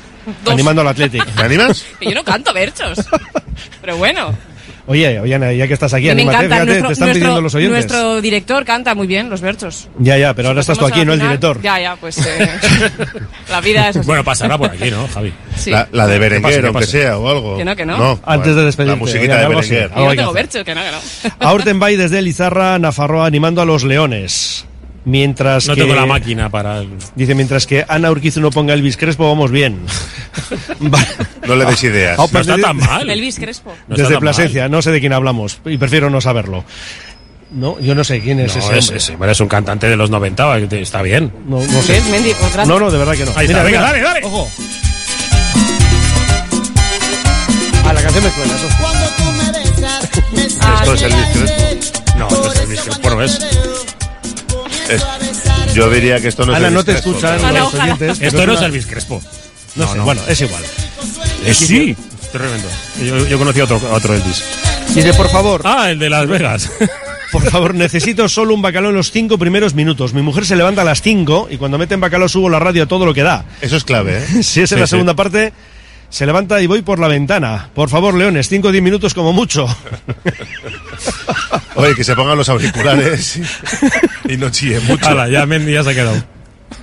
Dos. Animando al Atlético. [LAUGHS] ¿Me animas? Que yo no canto versos. [LAUGHS] Pero bueno. Oye, oye, Ana, ya que estás aquí, Me anímate, encanta. fíjate, Nuestro, te están nuestro- pidiendo los oyentes. nuestro director canta muy bien los versos. Ya, ya, pero ahora estás tú aquí, no el director. Ya, ya, pues eh, [LAUGHS] la vida es así. Bueno, pasará por aquí, ¿no, Javi? Sí. La, la de ¿Qué pasa, Berenguer, aunque sea, o algo. Que no, que no. Antes de despedirte, La musiquita oye, de Berenguer. algo Yo tengo versos, que no, que no. Aurtenbay desde Lizarra, Nafarroa, animando a los leones. Mientras No que... tengo la máquina para... el- Dice, mientras que Ana Urquizu no ponga Elvis Crespo, vamos bien. [LAUGHS] No le des ideas. Ah, No está tan mal. Elvis Crespo. No Desde Plasencia, no sé de quién hablamos y prefiero no saberlo. No, yo no sé quién es No, ese es, hombre. es- bueno, es un cantante de los 90, está bien. No, no sé. ¿Ves, Mendy? Pues. No, no, de verdad que no. Ahí está, venga, dale, dale. Ojo. Ah, la canción me suena, eso. [LAUGHS] Esto es Elvis Crespo. No, no es Elvis Crespo, no es. Es- yo diría que esto no es Ana, no te Crespo. escuchan Ana, los oyentes. Esto no es una- Elvis Crespo. No, No, sé, no. bueno, es igual. Eh, sí. Tremendo. Yo, yo conocí a otro, a otro Elvis. Dice, por favor, Ah, el de Las Vegas. [LAUGHS] por favor, necesito solo un bacalao en los cinco primeros minutos. Mi mujer se levanta a las cinco y cuando meten bacalao subo la radio a todo lo que da. Eso es clave, ¿eh? [LAUGHS] Si es en Sí, la sí. segunda parte, se levanta y voy por la ventana. Por favor, Leones, cinco o diez minutos como mucho. [LAUGHS] Oye, que se pongan los auriculares y, y no chillen mucho. Hala, ya Mendy ya se ha quedado.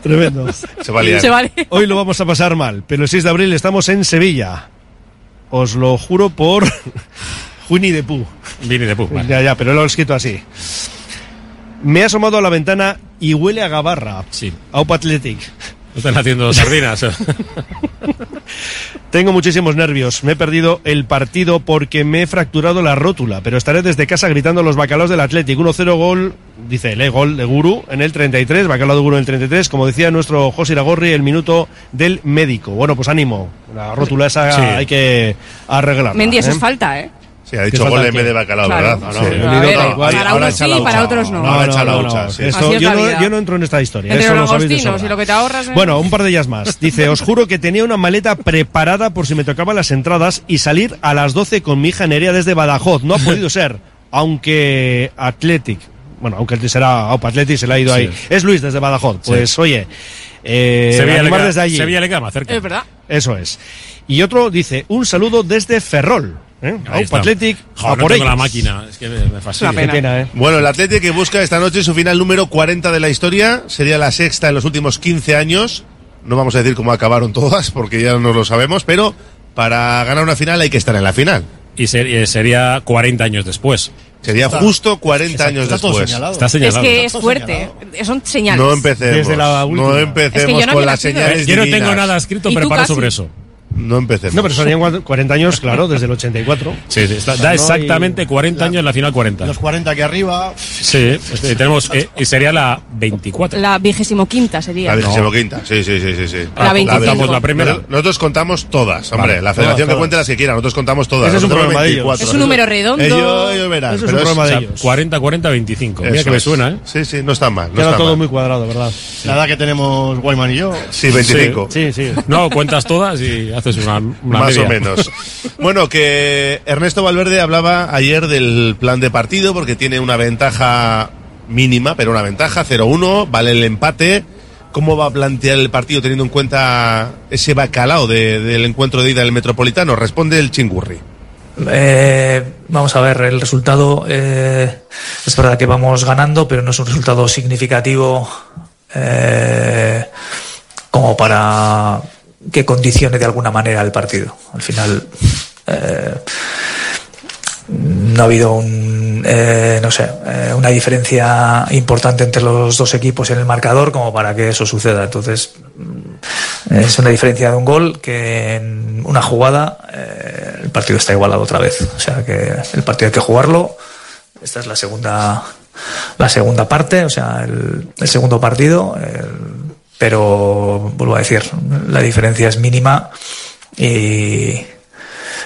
Tremendo. Se va a liar. Se vale. Hoy lo vamos a pasar mal, pero el 6 de abril estamos en Sevilla. Os lo juro por Winnie the Pooh. Vini de Pug, vale. Ya, ya, pero lo he escrito así. Me he asomado a la ventana y huele a gabarra. Sí. Aupa Athletic. Están haciendo sardinas. [LAUGHS] Tengo muchísimos nervios. Me he perdido el partido porque me he fracturado la rótula, pero estaré desde casa gritando los bacalaos del Athletic. 1-0 gol, dice el gol de Guru en el 33, bacalao de Guru en el 33, como decía nuestro José Iragorri, el minuto del médico. Bueno, pues ánimo. La rótula esa Sí. hay que arreglarla. Mendy, eso ¿eh? es falta, ¿eh? Sí, ha ¿Qué dicho gol en vez de bacalao, Claro. ¿verdad? No, Sí. no, ver, para unos sí, para otros no. Ahora echa la hucha, yo, no, vida. yo no entro en esta historia. Entre eso lo los sabéis de agostinos sobra. y lo que te ahorras. ¿eh? Bueno, un par de ellas más. [LAUGHS] Dice, os juro que tenía una maleta preparada por si me tocaban las entradas y salir a las 12 con mi hija Nerea desde Badajoz. No ha podido [LAUGHS] ser, aunque Athletic, bueno, aunque será Aupa Athletic, se le ha ido Sí. ahí. Es Luis desde Badajoz. Pues oye, eh, Sevilla, le desde allí. Sevilla le queda más cerca. Es verdad. Eso es. Y otro dice, un saludo desde Ferrol. ¿Eh? Ahí Aupa está. Athletic, Joder, a no por tengo la máquina. Es que me, Qué pena. pena, ¿eh? Bueno, el Atleti que busca esta noche su final número 40 de la historia, sería la sexta en los últimos 15 años. No vamos a decir cómo acabaron todas, porque ya no lo sabemos, pero para ganar una final hay que estar en la final. Y ser- eh, sería 40 años después. Sería justo 40 años Está después. señalado. Está Es señalado. que es fuerte. eh. Son señales. No empecemos. Desde la última. no Es empecemos que yo no con las señales Yo no tengo nada escrito preparado sobre eso. No empecemos. No, pero serían 40 años, claro, desde el 84. [LAUGHS] Sí, sí, está- O sea, da no exactamente hay- 40 años en la final 40. Los 40 aquí arriba. Sí, este, tenemos. eh, y sería la 24. La vigésimo quinta sería. La vigésimo quinta, sí, sí, sí, sí, sí. La 25. contamos la primera. Nosotros, nosotros contamos todas, hombre. Vale. la federación Todas, que todas. cuente las que quiera, nosotros contamos todas. Ese es un problema de ellos. 24. Es un número redondo. Ellos, ellos verán. Eso es pero un problema O de sea, ellos. 40, 40, 25. Mira eso que me es. suena, ¿eh? Sí, sí, no está mal. No Queda está todo mal. muy cuadrado, ¿verdad? La edad que tenemos Guayman y yo. Sí, 25. Sí, sí. No, cuentas todas y haces una, una Más media. o menos. [LAUGHS] Bueno, que Ernesto Valverde hablaba ayer del plan de partido porque tiene una ventaja mínima, pero una ventaja, 0-1, vale el empate. ¿Cómo va a plantear el partido teniendo en cuenta ese bacalao de- del encuentro de ida del Metropolitano? Responde el Chingurri. Eh, vamos a ver, el resultado eh, es verdad que vamos ganando, pero no es un resultado significativo eh, como para que condicione de alguna manera el partido. Al final eh, no ha habido un, eh, no sé, eh, una diferencia importante entre los dos equipos en el marcador como para que eso suceda. Entonces mm, es una diferencia de un gol que en una jugada eh, el partido está igualado otra vez. O sea que el partido hay que jugarlo. Esta es la segunda, la segunda parte, o sea, el, el segundo partido. Pero vuelvo a decir, la diferencia es mínima y, y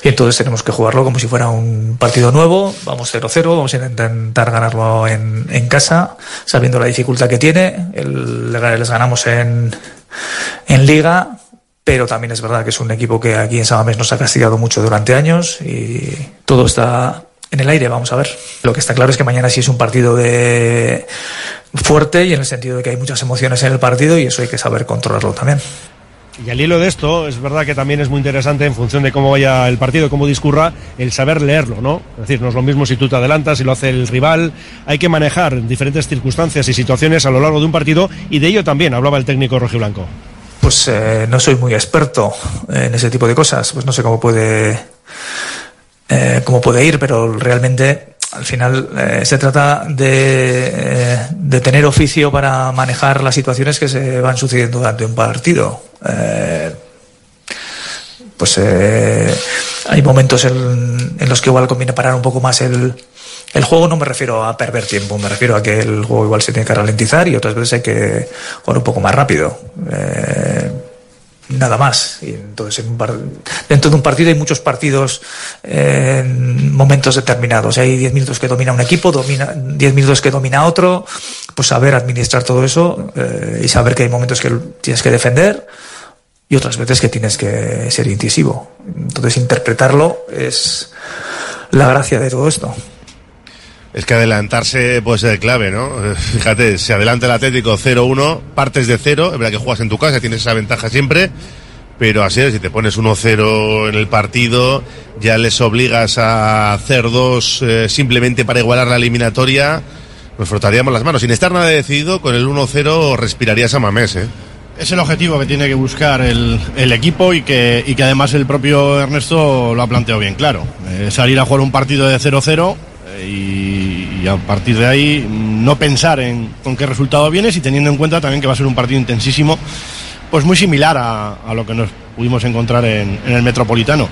entonces tenemos que jugarlo como si fuera un partido nuevo. Vamos 0-0, vamos a intentar ganarlo en, en casa, sabiendo la dificultad que tiene. El, les ganamos en, en Liga, pero también es verdad que es un equipo que aquí en Samamés nos ha castigado mucho durante años y todo está en el aire, vamos a ver. Lo que está claro es que mañana sí es un partido de fuerte y en el sentido de que hay muchas emociones en el partido y eso hay que saber controlarlo también. Y al hilo de esto, es verdad que también es muy interesante en función de cómo vaya el partido, cómo discurra, el saber leerlo, ¿no? Es decir, no es lo mismo si tú te adelantas, si lo hace el rival. Hay que manejar diferentes circunstancias y situaciones a lo largo de un partido y de ello también hablaba el técnico rojiblanco. Pues eh, no soy muy experto en ese tipo de cosas, pues no sé cómo puede, eh, cómo puede ir, pero realmente al final eh, se trata de, eh, de, tener oficio para manejar las situaciones que se van sucediendo durante un partido. Eh, pues hay momentos en, los que igual conviene parar un poco más el, juego. No me refiero a perder tiempo, me refiero a que el juego igual se tiene que ralentizar y otras veces hay que jugar un poco más rápido nada más. Y entonces, en dentro de un partido hay muchos partidos en momentos determinados. Hay 10 minutos que domina un equipo, domina 10 minutos que domina otro. Pues saber administrar todo eso eh, y saber que hay momentos que tienes que defender y otras veces que tienes que ser incisivo. Entonces, interpretarlo es la gracia de todo esto. Es que adelantarse puede ser clave, ¿no? [LAUGHS] Fíjate, si adelanta el Atlético 0-1, partes de cero, es verdad que juegas en tu casa, tienes esa ventaja siempre, pero así es, si te pones 1-0 en el partido, ya les obligas a hacer dos eh, simplemente para igualar la eliminatoria, nos frotaríamos las manos. Sin estar nada decidido, con el 1-0 respirarías a Mamés, ¿eh? Es el objetivo que tiene que buscar el, el equipo y que, y que además el propio Ernesto lo ha planteado bien claro. Eh, salir a jugar un partido de 0-0 y, a partir de ahí no pensar en con qué resultado vienes y teniendo en cuenta también que va a ser un partido intensísimo, pues muy similar a, lo que nos pudimos encontrar en, el Metropolitano.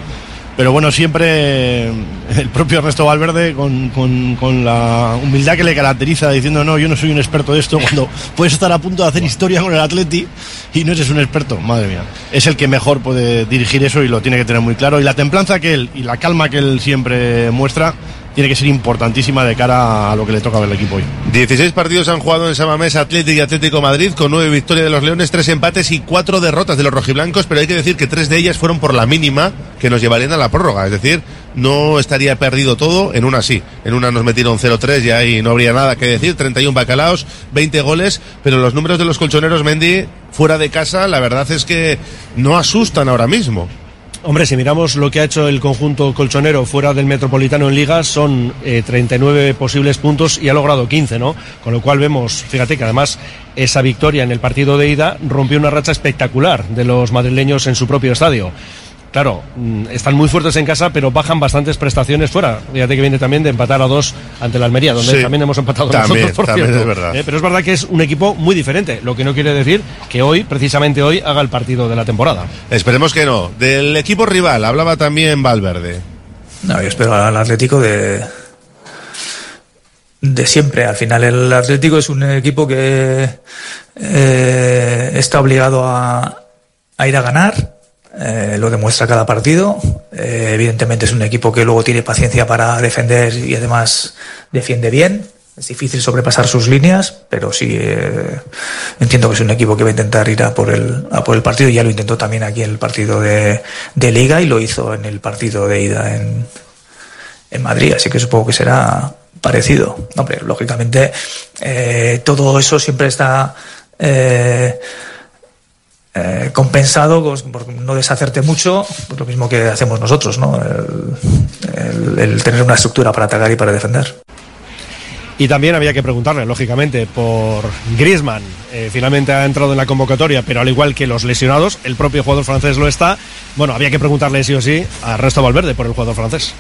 Pero bueno, siempre el propio Ernesto Valverde con, con, con, la humildad que le caracteriza diciendo no, yo no soy un experto de esto, [LAUGHS] cuando puedes estar a punto de hacer historia con el Atleti y no eres un experto, madre mía. Es el que mejor puede dirigir eso y lo tiene que tener muy claro. Y la templanza que él y la calma que él siempre muestra tiene que ser importantísima de cara a lo que le toca ver al equipo hoy. 16 partidos han jugado en Samamés Atlético y Atlético Madrid con nueve victorias de los Leones, tres empates y cuatro derrotas de los rojiblancos, pero hay que decir que tres de ellas fueron por la mínima que nos llevarían a la prórroga, es decir, no estaría perdido todo en una sí. En una nos metieron 0-3 y ahí no habría nada que decir, 31 bacalaos, 20 goles, pero los números de los colchoneros Mendy fuera de casa, la verdad es que no asustan ahora mismo. Hombre, si miramos lo que ha hecho el conjunto colchonero fuera del Metropolitano en Liga, son eh, 39 posibles puntos y ha logrado 15, ¿no? Con lo cual vemos, fíjate que además esa victoria en el partido de ida rompió una racha espectacular de los madrileños en su propio estadio. Claro, mm, están muy fuertes en casa, pero bajan bastantes prestaciones fuera. Fíjate que viene también de empatar a dos ante la Almería, donde Sí. también hemos empatado También, nosotros, por también cierto. es verdad. Eh, pero es verdad que es un equipo muy diferente, lo que no quiere decir que hoy, precisamente hoy, haga el partido de la temporada. Esperemos que no. Del equipo rival, hablaba también Valverde. No, yo espero al Atlético de de siempre. Al final el Atlético es un equipo que eh, está obligado a, a ir a ganar. Eh, lo demuestra cada partido. Eh, evidentemente es un equipo que luego tiene paciencia para defender y además defiende bien. Es difícil sobrepasar sus líneas, pero sí eh, entiendo que es un equipo que va a intentar ir a por el, a por el partido. Ya lo intentó también aquí en el partido de, Liga y lo hizo en el partido de ida en, en Madrid, así que supongo que será parecido. Lógicamente todo eso siempre está eh, compensado por no deshacerte mucho, pues lo mismo que hacemos nosotros, ¿no? El, el- el tener una estructura para atacar y para defender. Y también había que preguntarle, lógicamente, por Griezmann. Eh, finalmente ha entrado en la convocatoria, pero al igual que los lesionados, el propio jugador francés lo está. Bueno, había que preguntarle sí o sí a Resto Valverde por el jugador francés.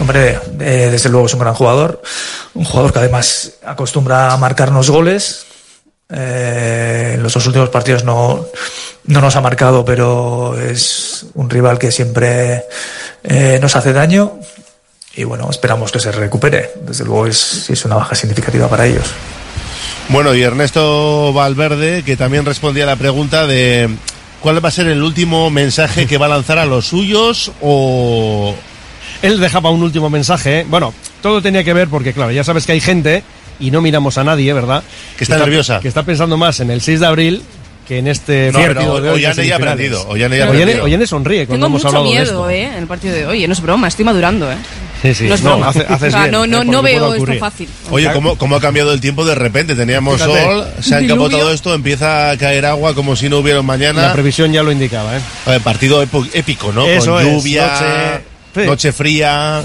Hombre, eh, desde luego es un gran jugador, un jugador que además acostumbra a marcarnos goles. Eh, en los dos últimos partidos no, no nos ha marcado, pero es un rival que siempre eh, nos hace daño. Y bueno, esperamos que se recupere. Desde luego es, es una baja significativa para ellos. Bueno, y Ernesto Valverde, que también respondía a la pregunta de cuál va a ser el último mensaje que va a lanzar a los suyos o... Él dejaba un último mensaje. ¿eh? Bueno, todo tenía que ver porque, claro, ya sabes que hay gente, y no miramos a nadie, ¿verdad? Que está nerviosa. Que está pensando más en el 6 de abril que en este No, partido pero de hoy. Ollane de ya ha aprendido, Ollane Ollane- aprendido. Ollane sonríe cuando Tengo hemos mucho hablado de miedo, esto. ¿eh? En el partido de hoy. No es broma, estoy madurando, ¿eh? Sí, sí. No es No, hace- haces o sea, bien, no, no, eh, no porque veo esto fácil. Oye, ¿cómo, ¿cómo ha cambiado el tiempo de repente? Teníamos Fíjate. sol, se ha Diluvio. encapotado esto, empieza a caer agua como si no hubiera mañana. La previsión ya lo indicaba, ¿eh? A ver, partido épico, ¿no? Eso Con es, lluvia, noche- sí. noche fría.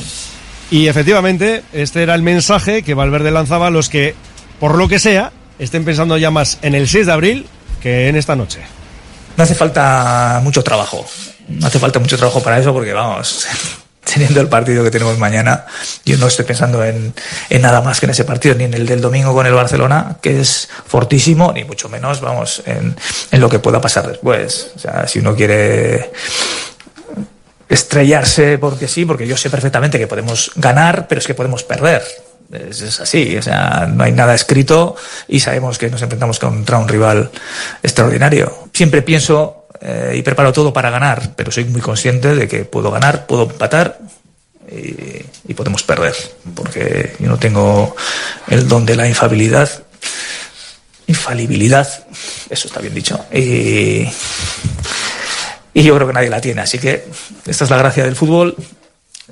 Y efectivamente, este era el mensaje que Valverde lanzaba a los que, por lo que sea, estén pensando ya más en el 6 de abril que en esta noche. No hace falta mucho trabajo. No hace falta mucho trabajo para eso porque, vamos, [LAUGHS] teniendo el partido que tenemos mañana, yo no estoy pensando en, en nada más que en ese partido, ni en el del domingo con el Barcelona, que es fortísimo, ni mucho menos, vamos, en, en lo que pueda pasar después. O sea, si uno quiere estrellarse porque sí, porque yo sé perfectamente que podemos ganar, pero es que podemos perder. Es, así, o sea, no hay nada escrito y sabemos que nos enfrentamos contra un rival extraordinario. Siempre pienso eh, y preparo todo para ganar, pero soy muy consciente de que puedo ganar, puedo empatar y, y podemos perder, porque yo no tengo el don de la infabilidad, infalibilidad, eso está bien dicho, y, y yo creo que nadie la tiene, así que esta es la gracia del fútbol, eh,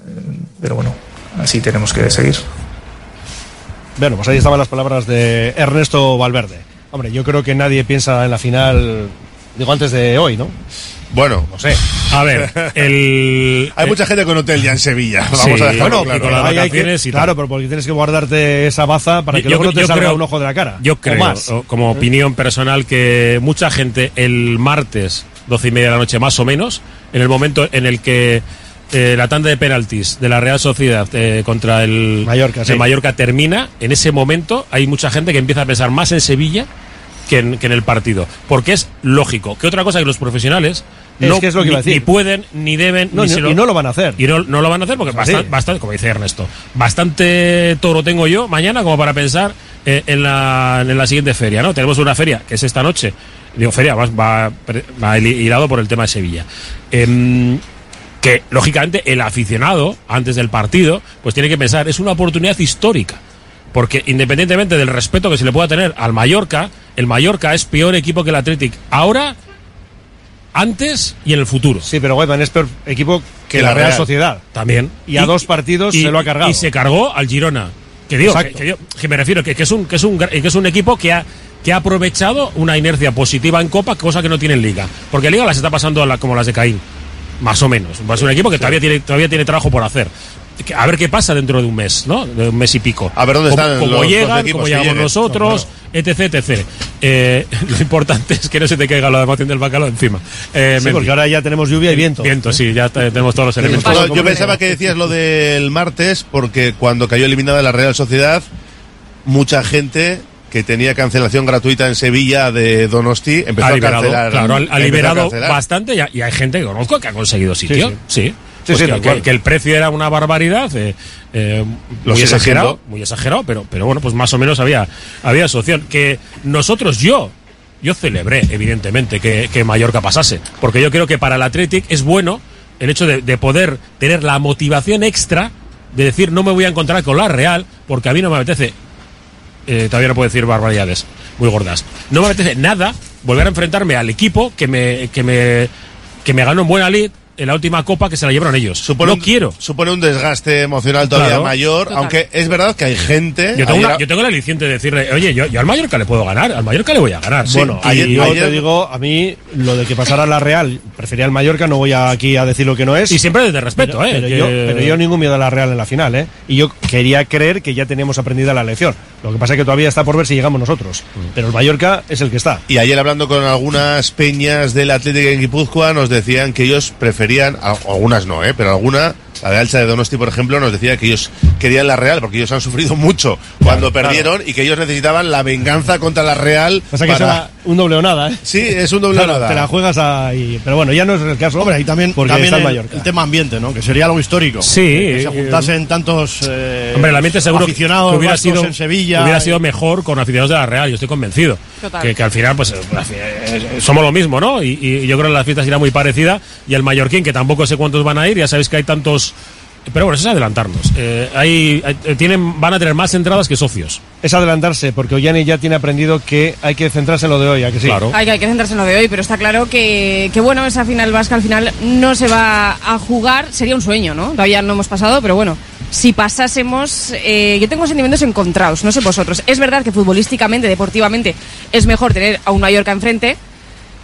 pero bueno, así tenemos que seguir. Bueno, pues ahí estaban las palabras de Ernesto Valverde. Hombre, yo creo que nadie piensa en la final, digo antes de hoy, ¿no? Bueno, no sé. A ver, el. [LAUGHS] Hay mucha gente con hotel ya en Sevilla. [LAUGHS] Vamos Sí, a dejarlo bueno, claro. con las que- y tal. claro, pero porque tienes que guardarte esa baza para que luego no te salga creo- un ojo de la cara. Yo O creo, más. o- como opinión personal, que mucha gente el martes, 12 y media de la noche más o menos, en el momento en el que eh, la tanda de penaltis de la Real Sociedad eh, contra el Mallorca, sí. el Mallorca termina, en ese momento hay mucha gente que empieza a pensar más en Sevilla que en, que en el partido. Porque es lógico. Que otra cosa que los profesionales Es no, que es lo que ni, iba a decir. ni pueden, ni deben, No, ni ni- se y no lo van a hacer. Y no, no lo van a hacer porque bastante, bastante, como dice Ernesto, bastante toro tengo yo mañana como para pensar eh, en, la, en la siguiente feria, ¿no? Tenemos una feria que es esta noche. Digo, feria, va, va, va hilado por el tema de Sevilla. Em, que lógicamente el aficionado antes del partido pues tiene que pensar es una oportunidad histórica porque independientemente del respeto que se le pueda tener al Mallorca el Mallorca es peor equipo que el Athletic ahora antes y en el futuro Sí, pero Weidman es peor equipo que, la, Real, Sociedad. también Y a dos partidos y- se lo ha cargado. y se cargó al Girona que digo que, Exacto. que yo- que me refiero que, es un que es un que es un equipo que ha que ha aprovechado una inercia positiva en Copa cosa que no tiene en Liga porque Liga las está pasando a la- como las de Caín más o menos. Es un equipo que todavía tiene, todavía tiene trabajo por hacer. A ver qué pasa dentro de un mes, ¿no? De un mes y pico. A ver dónde están cómo los llegan, cómo llegamos nosotros, etc, etc. Eh, [LAUGHS] lo importante es que no se te caiga la emoción del bacalao encima. Eh, Sí, porque ahora ya tenemos lluvia y viento. Viento, sí, ya te- tenemos todos los elementos. No, yo pensaba que decías lo del martes porque cuando cayó eliminada la Real Sociedad, mucha gente que tenía cancelación gratuita en Sevilla de Donosti empezó ha a liberado, cancelar. claro, ha- ha empezó a liberado cancelar. bastante y, ha- y hay gente que conozco que ha conseguido sitio. sí. Sí, Sí, Pues sí, que, el precio era una barbaridad, eh, eh, Lo muy exagerado, siendo. muy exagerado, pero, pero bueno, pues más o menos había, había solución. Que nosotros, yo, yo celebré, evidentemente, que, que Mallorca pasase, porque yo creo que para el Athletic es bueno el hecho de, de poder tener la motivación extra de decir no me voy a encontrar con la Real, porque a mí no me apetece eh, todavía no puedo decir barbaridades muy gordas. No me apetece nada volver a enfrentarme al equipo que me, que me, que me ganó en buena lid en la última copa que se la llevaron ellos. Supone no un- quiero. Supone un desgaste emocional todavía Claro. mayor, Total. aunque es verdad que hay gente. Yo tengo, ayer- una- yo tengo el aliciente de decirle, oye, yo, yo al Mallorca le puedo ganar, al Mallorca le voy a ganar. Bueno, ayer, y- yo ayer- te digo, a mí lo de que pasara la Real, prefería el Mallorca, no voy a- aquí a decir lo que no es. y siempre desde respeto, pero, ¿eh? pero que- yo, pero yo ningún miedo a la Real en la final, ¿eh? Y yo quería creer que ya teníamos aprendida la lección. Lo que pasa es que todavía está por ver si llegamos nosotros. Mm. Pero el Mallorca es el que está. Y ayer hablando con algunas peñas del Atlético en Guipúzcoa nos decían que ellos preferían, algunas no, ¿eh? pero alguna, la de Alcha de Donosti por ejemplo, nos decía que ellos querían la Real porque ellos han sufrido mucho cuando Claro, perdieron y que ellos necesitaban la venganza contra la Real. Pasa que para- será un doble o nada, ¿eh? Sí, es un doble Claro, nada. Te la juegas ahí. Pero bueno, ya no es el caso. Hombre, ahí también, porque también está el Mallorca. el tema ambiente, ¿no? Que sería algo histórico. Sí, Que se eh, juntasen tantos eh, Hombre, el ambiente seguro aficionados que hubiera sido, en Sevilla. hubiera y- sido mejor con aficionados de la Real, yo estoy convencido. Total. Que, que al final, pues, eh, eh, somos lo mismo, ¿no? Y, y yo creo que la fiesta será muy parecida. Y el Mallorquín, que tampoco sé cuántos van a ir, ya sabéis que hay tantos. Pero bueno, eso es adelantarnos. Eh, hay, hay- tienen, van a tener más entradas que socios. Es adelantarse, porque Ollani ya tiene aprendido que hay que centrarse en lo de hoy, ¿a que sí? Claro. Hay que, hay que centrarse en lo de hoy, pero está claro que, que bueno, esa final vasca al final no se va a jugar. Sería un sueño, ¿no? Todavía no hemos pasado, pero bueno, si pasásemos, eh, yo tengo sentimientos encontrados, no sé vosotros. Es verdad que futbolísticamente, deportivamente, es mejor tener a un Mallorca enfrente,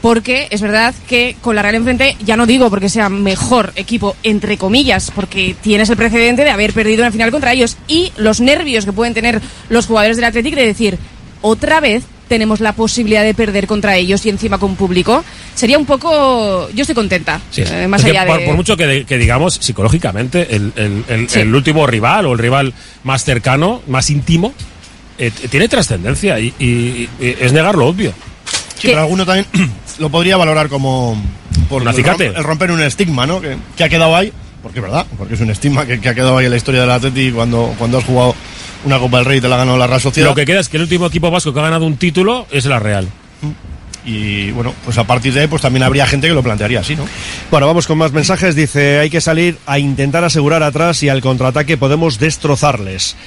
porque es verdad que con la Real enfrente, ya no digo porque sea mejor equipo, entre comillas, porque tienes el precedente de haber perdido una final contra ellos y los nervios que pueden tener los jugadores del Athletic de decir, otra vez tenemos la posibilidad de perder contra ellos y encima con público, sería un poco... Yo estoy contenta, eh, más allá por, de... por mucho que, de- que digamos psicológicamente el, el- el- el último rival o el rival más cercano, más íntimo, eh, tiene trascendencia y, y- y es negar lo obvio. Sí, pero alguno también [CLEARS THROAT] lo podría valorar como por el, acicate. rom- el romper un estigma, ¿no? Que, que ha quedado ahí, porque es verdad, porque es un estigma que, que ha quedado ahí en la historia del Atleti cuando, cuando has jugado una Copa del Rey y te la ha ganado la Real Sociedad. Lo que queda es que el último equipo vasco que ha ganado un título es la Real. Y bueno, pues a partir de ahí pues también habría gente que lo plantearía así, ¿no? Bueno, vamos con más mensajes. Dice, hay que salir a intentar asegurar atrás y al contraataque podemos destrozarles.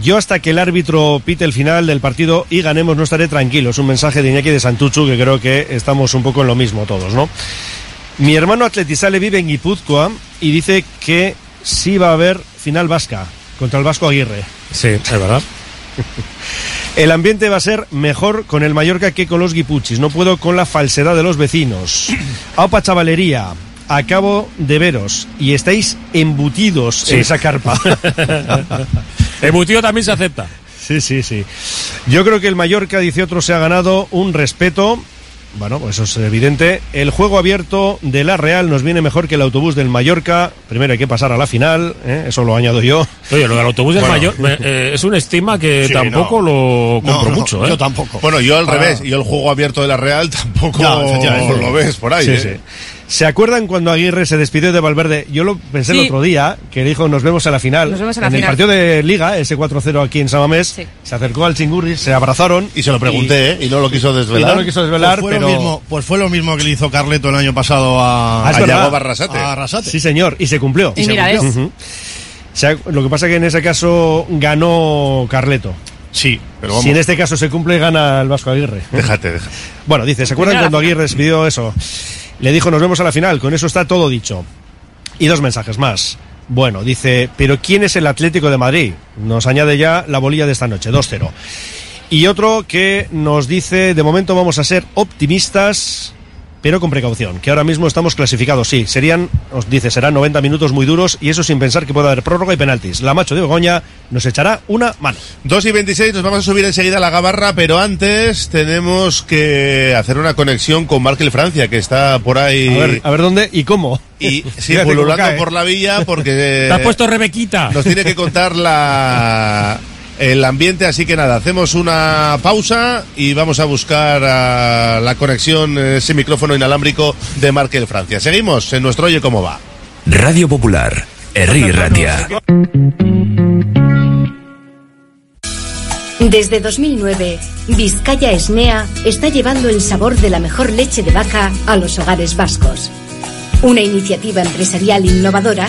Yo hasta que el árbitro pite el final del partido y ganemos no estaré tranquilo. Es un mensaje de Iñaki de Santuchu que creo que estamos un poco en lo mismo todos, ¿no? Mi hermano Atletizale vive en Guipúzcoa y dice que sí va a haber final vasca contra el Vasco Aguirre. Sí, es verdad. [LAUGHS] El ambiente va a ser mejor con el Mallorca que con los guipuchis. No puedo con la falsedad de los vecinos. [COUGHS] Aupa chavalería. Acabo de veros y estáis embutidos Sí. en esa carpa. [LAUGHS] Embutido también se acepta. Sí, sí, sí. Yo creo que el Mallorca, dice otro, se ha ganado un respeto. Bueno, pues eso es evidente. El juego abierto de la Real nos viene mejor que el autobús del Mallorca. Primero hay que pasar a la final, ¿eh? eso lo añado yo. Oye, lo del autobús del Bueno. me- eh, es un estima que Sí, tampoco lo compro mucho. ¿eh? Yo tampoco. Bueno, yo al revés. Yo el juego abierto de la Real tampoco No, lo ves por ahí. Sí, ¿eh? sí. ¿Se acuerdan cuando Aguirre se despidió de Valverde? Yo lo pensé el otro día, que dijo nos vemos en la final. Nos vemos en la el final. partido de Liga, ese 4-0 aquí en Samamés, se acercó al Chingurri, se abrazaron. Y se lo pregunté, ¿eh? Y no lo quiso Y desvelar. no lo quiso desvelar, pues, fue pero... lo mismo, pues fue lo mismo que le hizo Carleto el año pasado a, Ah, es a. Yago Barrasate. A Arrasate. Sí, señor, y se cumplió. Y se mira, cumplió. es- Ujú. O sea, lo que pasa que en ese caso ganó Carleto. Sí, pero vamos. Si en este caso se cumple, gana el Vasco Aguirre. Déjate, déjate. Bueno, dice, ¿se acuerdan cuando Aguirre despidió eso? Le dijo, nos vemos a la final, con eso está todo dicho. Y dos mensajes más. Bueno, dice, pero ¿quién es el Atlético de Madrid? Nos añade ya la bolilla de esta noche, 2-0. Y otro que nos dice, de momento vamos a ser optimistas, pero con precaución, que ahora mismo estamos clasificados, sí, serían, os dice, serán 90 minutos muy duros y eso sin pensar que pueda haber prórroga y penaltis. La macho de Begoña nos echará una mano. 2 y 26, nos vamos a subir enseguida a la gabarra, pero antes tenemos que hacer una conexión con Markel Francia, que está por ahí. A ver, a ver dónde y cómo. Y [LAUGHS] sí, pululando por la villa porque [LAUGHS] Te has puesto Rebequita. nos tiene que contar la el ambiente, así que nada, hacemos una pausa y vamos a buscar a la conexión, ese micrófono inalámbrico de Markel Francia. Seguimos en nuestro Oye Cómo Va. Radio Popular, Herri Ratia. Desde 2009, Vizcaya Esnea está llevando el sabor de la mejor leche de vaca a los hogares vascos. Una iniciativa empresarial innovadora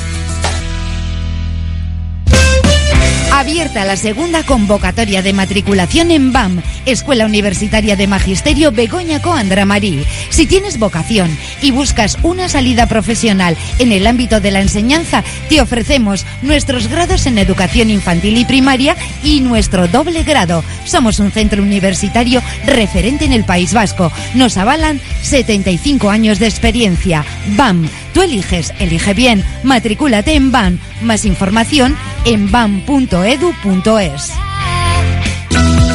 Abierta la segunda convocatoria de matriculación en BAM, Escuela Universitaria de Magisterio Begoña Coandra Marí. Si tienes vocación y buscas una salida profesional en el ámbito de la enseñanza, te ofrecemos nuestros grados en educación infantil y primaria y nuestro doble grado. Somos un centro universitario referente en el País Vasco. Nos avalan 75 años de experiencia. BAM, tú eliges, elige bien. Matricúlate en BAM. Más información en bam.edu.es.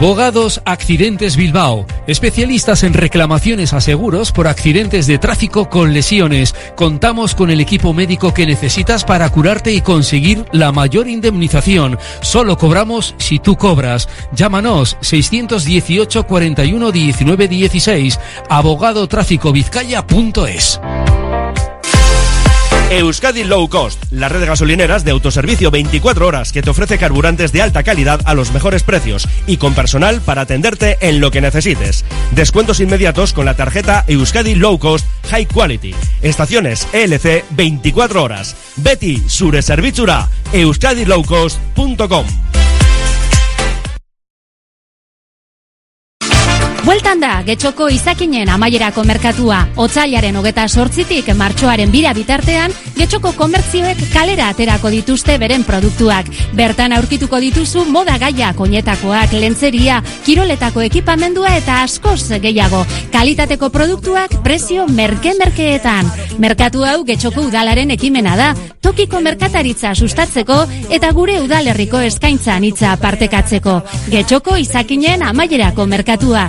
Abogados Accidentes Bilbao, especialistas en reclamaciones a seguros por accidentes de tráfico con lesiones. Contamos con el equipo médico que necesitas para curarte y conseguir la mayor indemnización. Solo cobramos si tú cobras. Llámanos 618 41 19 16 abogadotráficovizcaya.es. Euskadi Low Cost, la red de gasolineras de autoservicio 24 horas que te ofrece carburantes de alta calidad a los mejores precios y con personal para atenderte en lo que necesites. Descuentos inmediatos con la tarjeta Euskadi Low Cost High Quality. Estaciones ELC 24 horas. Betty Sure Servizura, euskadilowcost.com. Bueltan da, getxoko izakinen amaierako merkatua. Otzailaren hogeta sortzitik martxoaren bira bitartean, getxoko komertzioek kalera aterako dituzte beren produktuak. Bertan aurkituko dituzu moda gaia, koñetakoak, lentzeria, kiroletako ekipamendua eta askoz gehiago. Kalitateko produktuak prezio merke-merkeetan. Merkatu hau getxoko udalaren ekimena da, tokiko merkataritza sustatzeko eta gure udalerriko eskaintza anitza partekatzeko. Getxoko izakinen amaierako merkatua.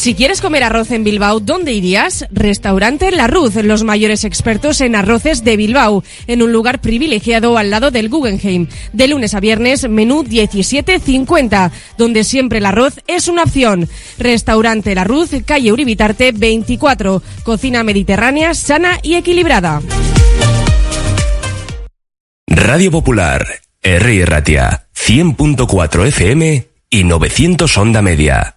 Si quieres comer arroz en Bilbao, ¿dónde irías? Restaurante La Ruz, los mayores expertos en arroces de Bilbao, en un lugar privilegiado al lado del Guggenheim. De lunes a viernes, menú 17.50, donde siempre el arroz es una opción. Restaurante La Ruz, calle Uribitarte 24, cocina mediterránea sana y equilibrada. Radio Popular, R. Ratia, 100.4 FM y 900 Onda Media.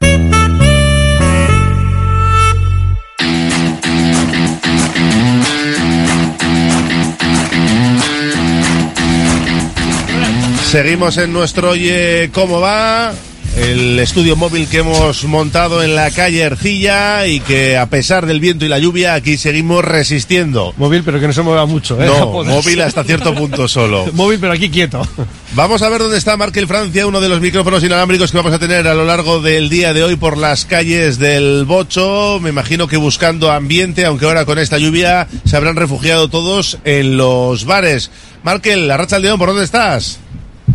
Seguimos en nuestro Oye Cómo Va, el estudio móvil que hemos montado en la calle Ercilla y que a pesar del viento y la lluvia aquí seguimos resistiendo. Móvil, pero que no se mueva mucho, ¿eh? No, móvil hasta cierto punto solo. [LAUGHS] Móvil, pero aquí quieto. Vamos a ver dónde está Markel Francia, uno de los micrófonos inalámbricos que vamos a tener a lo largo del día de hoy por las calles del Bocho. Me imagino que buscando ambiente, aunque ahora con esta lluvia se habrán refugiado todos en los bares. Markel, la racha al León, ¿por dónde estás?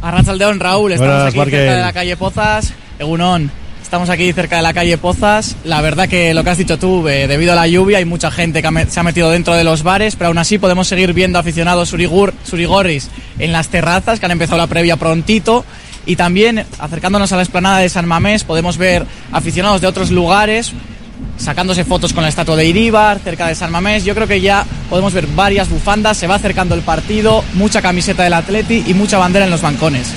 Arrachaldeón, Raúl, estamos Buenas, aquí cerca de la calle Pozas. Egunon, estamos aquí cerca de la calle Pozas. La verdad que lo que has dicho tú, eh, debido a la lluvia hay mucha gente que se ha metido dentro de los bares, pero aún así podemos seguir viendo aficionados surigur, surigorris en las terrazas que han empezado la previa prontito. Y también, acercándonos a la explanada de San Mamés, podemos ver aficionados de otros lugares sacándose fotos con la estatua de Iríbar, cerca de San Mamés. Yo creo que ya podemos ver varias bufandas, se va acercando el partido, mucha camiseta del Atleti y mucha bandera en los bancones.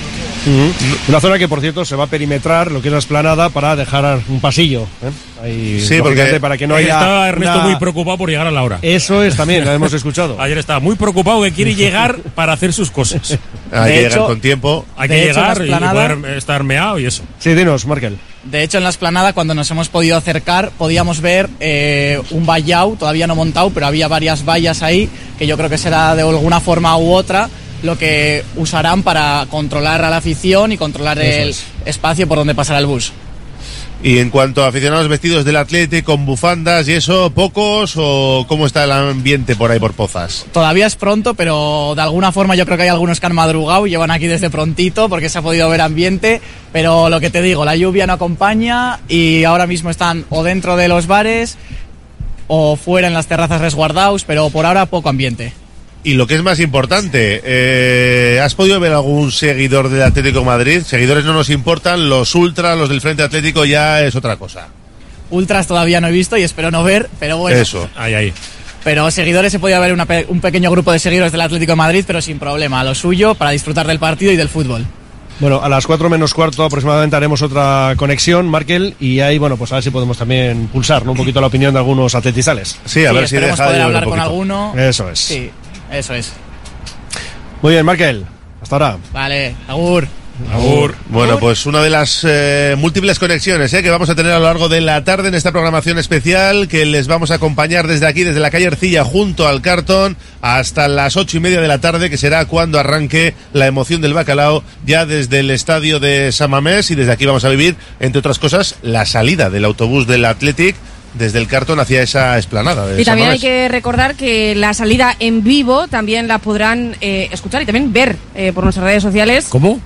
Una zona que, por cierto, se va a perimetrar lo que es la esplanada para dejar un pasillo. ¿eh? Ahí, Sí, porque para que no haya. Estaba Ernesto una- muy preocupado por llegar a la hora. Eso es también, la hemos escuchado. [LAUGHS] Ayer estaba muy preocupado que quiere llegar para hacer sus cosas. [LAUGHS] Hay que llegar con tiempo. Hay de que hecho, llegar y esplanada- poder estar meado y eso. Sí, dinos, Markel. De hecho, en la esplanada, cuando nos hemos podido acercar, podíamos ver eh, un vallado, todavía no montado, pero había varias vallas ahí, que yo creo que será de alguna forma u otra lo que usarán para controlar a la afición y controlar el es. espacio por donde pasará el bus. Y en cuanto a aficionados vestidos del Atleti con bufandas y eso, ¿pocos o cómo está el ambiente por ahí por Pozas? Todavía es pronto, pero de alguna forma yo creo que hay algunos que han madrugado y llevan aquí desde prontito porque se ha podido ver ambiente. Pero lo que te digo, la lluvia no acompaña y ahora mismo están o dentro de los bares o fuera en las terrazas resguardados, pero por ahora poco ambiente. Y lo que es más importante, eh, ¿has podido ver algún seguidor del Atlético de Madrid? Seguidores no nos importan, los ultras, los del Frente Atlético ya es otra cosa. Ultras todavía no he visto y espero no ver, pero bueno. Eso. Ahí, ahí. Pero seguidores se podía ver una un pequeño grupo de seguidores del Atlético de Madrid, pero sin problema, a lo suyo para disfrutar del partido y del fútbol. Bueno, a las 4 menos cuarto aproximadamente haremos otra conexión, Markel, y ahí, bueno, pues a ver si podemos también pulsar ¿no? un poquito la opinión de algunos atletizales. Sí, a ver si deja de hablar un con alguno. Eso es. Sí, eso es. Muy bien, Markel, hasta ahora. Vale, Agur. Bueno, pues una de las eh, múltiples conexiones eh, que vamos a tener a lo largo de la tarde en esta programación especial que les vamos a acompañar desde aquí, desde la calle Ercilla, junto al cartón, hasta las ocho y media de la tarde, que será cuando arranque la emoción del bacalao, ya desde el estadio de Samamés. Y desde aquí vamos a vivir, entre otras cosas, la salida del autobús del Athletic desde el cartón hacia esa esplanada. De Y también hay que recordar que la salida en vivo también la podrán eh, escuchar y también ver eh, por nuestras redes sociales. ¿Cómo?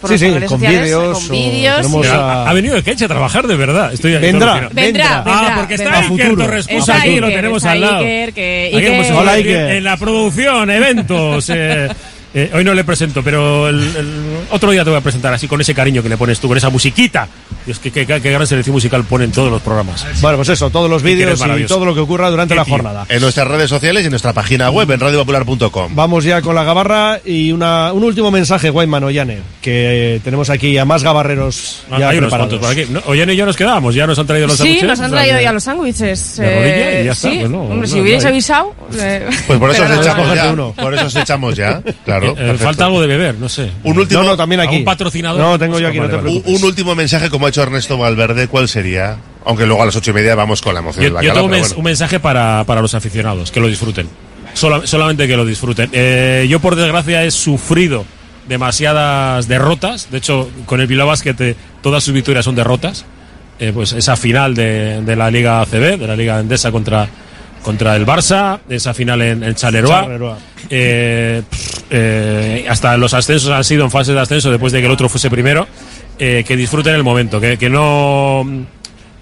Por Sí, sí, redes con vídeos tenemos sí. a- Ha venido el Ketch a trabajar de verdad. Estoy aquí Vendrá, alucinado. Vendrá, Ah, vendrá, porque está vendrá. Iker futuro. Torrescusa Está aquí, lo Iker, tenemos está al lado. Iker, que- Iker- Hola, en- Iker. En la producción, eventos. eh, eh, hoy no le presento, pero el, el otro día te voy a presentar así con ese cariño que le pones tú, con esa musiquita. Dios, qué, qué, qué gran selección musical ponen todos los programas. Bueno, pues eso, todos los vídeos y todo lo que ocurra durante la tío. jornada. En nuestras redes sociales y en nuestra página web, en radiopopular.com. Vamos ya con la gabarra y una, un último mensaje, Guayman Ollane, que tenemos aquí a más gabarreros Ah, ya Hay unos preparados. cuantos por aquí. No, Ollane y yo nos quedamos, ya nos han traído los Sí, sándwiches, nos han o sea traído ya los sándwiches. De rodilla y eh, ya está, sí, pues no, hombre, no, si hubierais avisado. eh, Pues por eso os echamos ya. uno. Por eso os echamos ya. [LAUGHS] Claro. Eh, perfecto. falta algo de beber, no sé. Un último, No, no, también aquí. ¿Algún patrocinador? No, tengo yo aquí, no te un, preocupes. un último mensaje, como ha hecho Ernesto Valverde, ¿cuál sería? Aunque luego a las ocho y media vamos con la emoción Yo, del yo bacalao, tengo un, bueno. un mensaje para, para los aficionados, que lo disfruten. Sola- solamente que lo disfruten. Eh, yo, por desgracia, he sufrido demasiadas derrotas. De hecho, con el Bilbao Basket eh, todas sus victorias son derrotas. Eh, pues esa final de, de la Liga ACB, de la Liga Endesa contra, contra el Barça, esa final en, en. Charleroi. Eh, eh, hasta los ascensos han sido en fase de ascenso después de que el otro fuese primero. Eh, que disfruten el momento, que, que no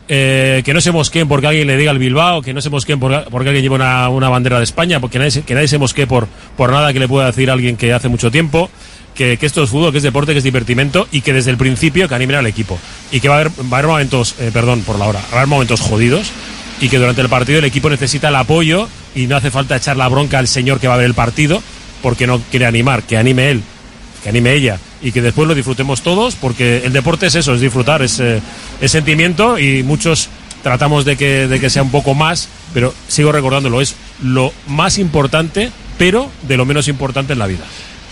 eh, que no se mosqueen porque alguien le diga al Bilbao, que no se mosqueen por- porque alguien lleva una, una bandera de España, porque nadie que nadie se mosquee por, por nada que le pueda decir alguien que hace mucho tiempo, que, que esto es fútbol, que es deporte, que es divertimento y que desde el principio que animen al equipo. Y que va a haber, va a haber momentos, eh, perdón por la hora, va a haber momentos jodidos y que durante el partido el equipo necesita el apoyo y no hace falta echar la bronca al señor que va a ver el partido porque no quiere animar, que anime él que anime ella y que después lo disfrutemos todos, porque el deporte es eso, es disfrutar, es, eh, sentimiento y muchos tratamos de que, de que sea un poco más, pero sigo recordándolo, es lo más importante, pero de lo menos importante en la vida.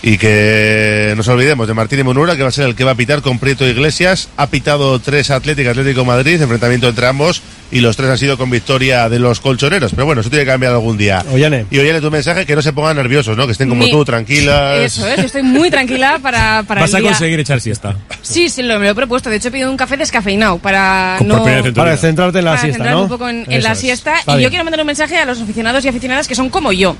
Y que no nos olvidemos de Martín y Monura, que va a ser el que va a pitar con Prieto Iglesias. Ha pitado tres Atlético, Atlético Madrid, enfrentamiento entre ambos, y los tres han sido con victoria de los colchoneros. Pero bueno, eso tiene que cambiar algún día. Ollane. Y oye tu mensaje, que no se pongan nerviosos, ¿no? Que estén como Mi- tú, tranquilas. Eso es, estoy muy tranquila para, para Vas el a día. conseguir echar siesta. Sí, sí, lo, me lo he propuesto. De hecho, he pedido un café descafeinado para Con no... Para centrarte en la para siesta, centrarme ¿no? un poco en, en Eso la es. siesta. Está y yo quiero mandar un mensaje a los aficionados y aficionadas que son como yo.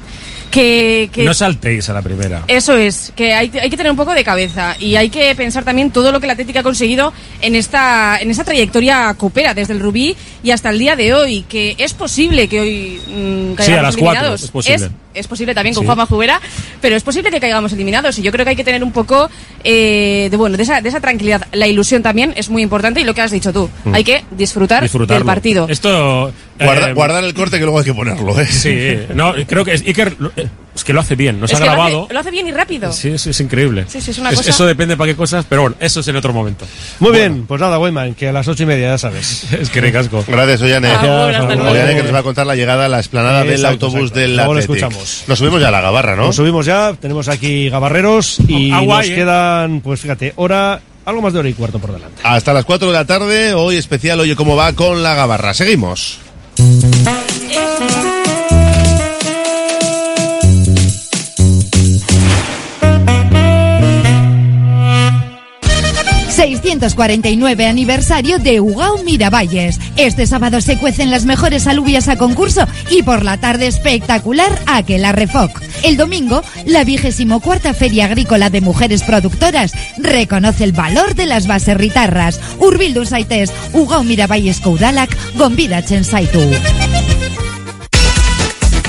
Que, que No saltéis a la primera. Eso es, que hay, hay que tener un poco de cabeza y hay que pensar también todo lo que la Atlética ha conseguido en esta, en esta trayectoria coopera desde el Rubí y hasta el día de hoy, que es posible que hoy mm, Sí, caigamos a las cuatro, eliminados. es posible. es posible también con Sí. Juanma Jubera, pero es posible que caigamos eliminados y yo creo que hay que tener un poco eh, de bueno de esa, de esa tranquilidad. La ilusión también es muy importante y lo que has dicho tú, Mm. hay que disfrutar del partido. Esto. Guarda- eh, guardar el corte que luego hay que ponerlo, ¿eh? Sí, no, creo que es, Iker, eh, es que lo hace bien, nos Es ha que lo hace- grabado. Lo hace, bien y rápido. Sí, sí, es increíble. Sí, sí, es una cosa- Eso depende para qué cosas, pero bueno, eso es en otro momento. Muy bien, pues nada, Guayman, que a las ocho y media, ya sabes. [LAUGHS] Es que recasco. Gracias, Ollane. Ollane que nos va a contar la llegada a la esplanada del Exacto, autobús exacto. del Luego lo escuchamos. Nos subimos ya a la gabarra, ¿no? Nos subimos ya, tenemos aquí gabarreros y nos eh. quedan, pues fíjate, hora, algo más de hora y cuarto por delante. Hasta las 4 de la tarde, hoy especial, oye cómo va con la gabarra. Seguimos. 649 aniversario de Ugao Miravalles. Este sábado se cuecen las mejores alubias a concurso y por la tarde espectacular Aquela Refoc. El domingo, la vigésimo cuarta Feria Agrícola de Mujeres Productoras reconoce el valor de las baserritarras. Urbildu Saites, Ugao Miravalles Koudalak, Gombida Chensaitu.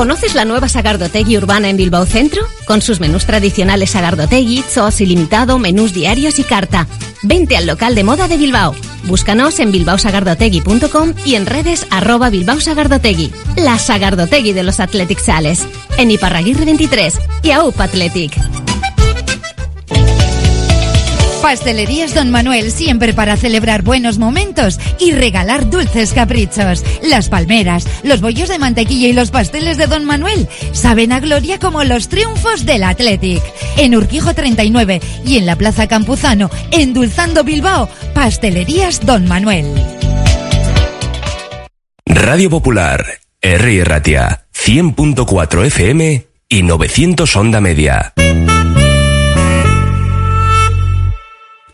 ¿Conoces la nueva Sagardotegui urbana en Bilbao Centro? Con sus menús tradicionales Sagardotegui, Zoos ilimitado, menús diarios y carta. Vente al local de moda de Bilbao. Búscanos en bilbaosagardotegui.com y en redes arroba Bilbao Sagardotegui. La Sagardotegui de los Athletic Sales. En Iparraguirre 23 y AUP Athletic. Pastelerías Don Manuel, siempre para celebrar buenos momentos y regalar dulces caprichos. Las palmeras, los bollos de mantequilla y los pasteles de Don Manuel saben a gloria como los triunfos del Athletic. En Urquijo 39 y en la Plaza Campuzano, endulzando Bilbao, Pastelerías Don Manuel. Radio Popular, R. Ratia, 100.4 FM y 900 Onda Media.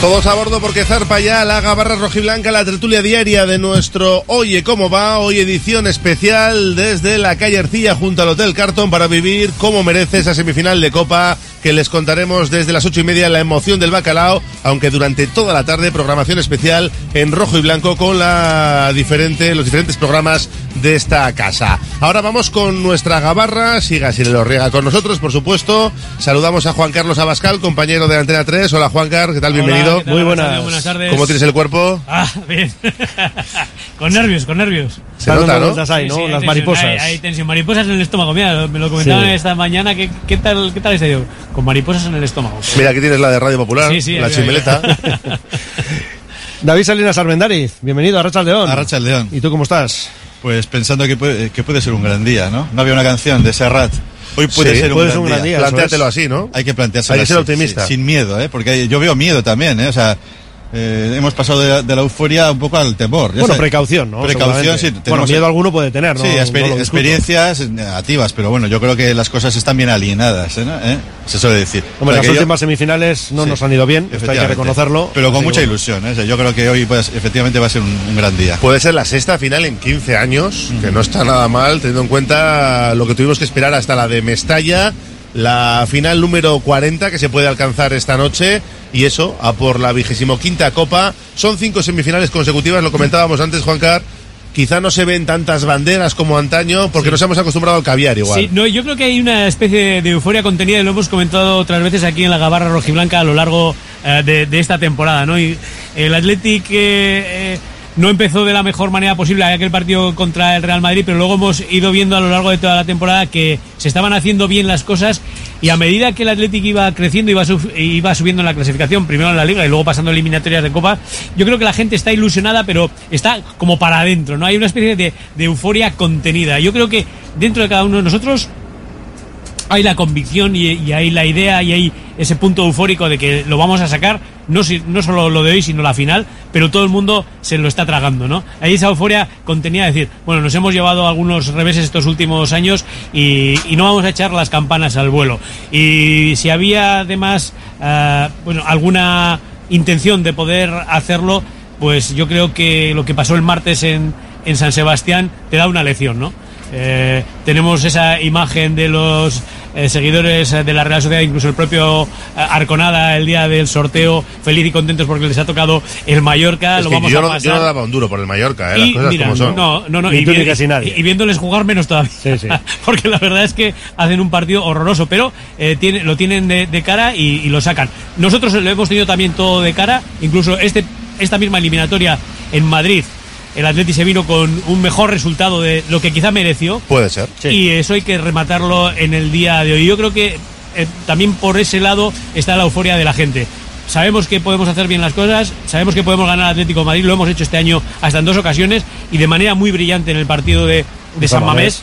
Todos a bordo porque zarpa ya la gabarra rojiblanca, la tertulia diaria de nuestro Oye cómo va, hoy edición especial desde la calle Arcilla junto al Hotel Carton para vivir como merece esa semifinal de Copa que les contaremos desde las ocho y media la emoción del bacalao, aunque durante toda la tarde programación especial en rojo y blanco con la diferente, los diferentes programas de esta casa. Ahora vamos con nuestra gabarra, siga si lo riega con nosotros, por supuesto. Saludamos a Juan Carlos Abascal, compañero de Antena 3. Hola Juan Carlos, ¿qué tal? Bienvenido. ¿qué tal, Muy buenas. Buenas tardes. ¿Cómo tienes el cuerpo? Ah, bien. [LAUGHS] con nervios, con nervios. Se nota, ¿no? ahí, ¿no? Sí, sí, Las hay mariposas. tensión, Hay, hay tensión, mariposas en el estómago. Mira, me lo comentaban Sí. esta mañana. ¿qué, qué tal, ¿Qué tal está yo? Con mariposas en el estómago. Mira, aquí tienes la de Radio Popular, Sí, sí, la chimeleta. [LAUGHS] David Salinas Armendariz, bienvenido a Racha León. A León. ¿Y tú cómo estás? Pues pensando que puede, que puede ser un gran día, ¿no? No había una canción de Serrat. Hoy puede Sí, ser un, puede gran, ser un gran día, Plantéatelo es. así, ¿no? Hay que planteárselo Hay que ser así, optimista. sin miedo, ¿eh? Porque hay- yo veo miedo también, ¿eh? O sea, eh, hemos pasado de la, de la euforia un poco al temor. Ya Bueno, sabes, precaución, ¿no? Precaución, sí. Bueno, miedo alguno puede tener, ¿no? Sí, No exper- discuto. experiencias negativas, pero bueno, yo creo que las cosas están bien alineadas, ¿eh? ¿no? ¿Eh? Se suele decir. Hombre, las que yo- últimas semifinales no Sí, nos han ido bien, esto hay que reconocerlo. Pero con mucha bueno. ilusión, ¿eh? Yo creo que hoy pues, efectivamente va a ser un, un gran día. Puede ser la sexta final en 15 años, que no está nada mal, teniendo en cuenta lo que tuvimos que esperar hasta la de Mestalla, la final número 40 que se puede alcanzar esta noche, y eso, a por la vigésimo quinta Copa. Son cinco semifinales consecutivas, lo comentábamos antes, Juan Car, quizá no se ven tantas banderas como antaño porque nos hemos acostumbrado al caviar igual. Sí, no, yo creo que hay una especie de euforia contenida y lo hemos comentado otras veces aquí en la Gabarra Rojiblanca a lo largo eh, de, de esta temporada, ¿no? Y el Athletic eh, eh, no empezó de la mejor manera posible aquel partido contra el Real Madrid, pero luego hemos ido viendo a lo largo de toda la temporada que se estaban haciendo bien las cosas y a medida que el Athletic iba creciendo, iba, sub- iba subiendo en la clasificación, primero en la Liga y luego pasando eliminatorias de Copa, yo creo que la gente está ilusionada, pero está como para adentro, ¿no? Hay una especie de, euforia contenida. Yo creo que dentro de cada uno de nosotros hay la convicción y, hay la idea y hay ese punto eufórico de que lo vamos a sacar, no, no solo lo de hoy, sino la final, pero todo el mundo se lo está tragando, ¿no? Hay esa euforia contenida de decir, bueno, nos hemos llevado algunos reveses estos últimos años y, no vamos a echar las campanas al vuelo. Y si había además, ah, bueno, alguna intención de poder hacerlo, pues yo creo que lo que pasó el martes en, en San Sebastián te da una lección, ¿no? Eh, tenemos esa imagen de los eh, seguidores de la Real Sociedad, incluso el propio eh, Arconada el día del sorteo, feliz y contentos porque les ha tocado el Mallorca, Es lo que vamos yo, a pasar. yo no daba un duro por el Mallorca, ¿eh? las Y cosas mira, como son. no, no, no, y, vi- casi nadie. y viéndoles jugar menos todavía. [LAUGHS] Porque la verdad es que hacen un partido horroroso, pero eh, tiene, lo tienen de, de cara y, y lo sacan. Nosotros lo hemos tenido también todo de cara, incluso este, esta misma eliminatoria en Madrid. El Atleti se vino con un mejor resultado de lo que quizá mereció. Puede ser. Y eso hay que rematarlo en el día de hoy. Yo creo que eh, también por ese lado está la euforia de la gente. Sabemos que podemos hacer bien las cosas, sabemos que podemos ganar al Atlético de Madrid, lo hemos hecho este año hasta en dos ocasiones y de manera muy brillante en el partido de, de San Mamés.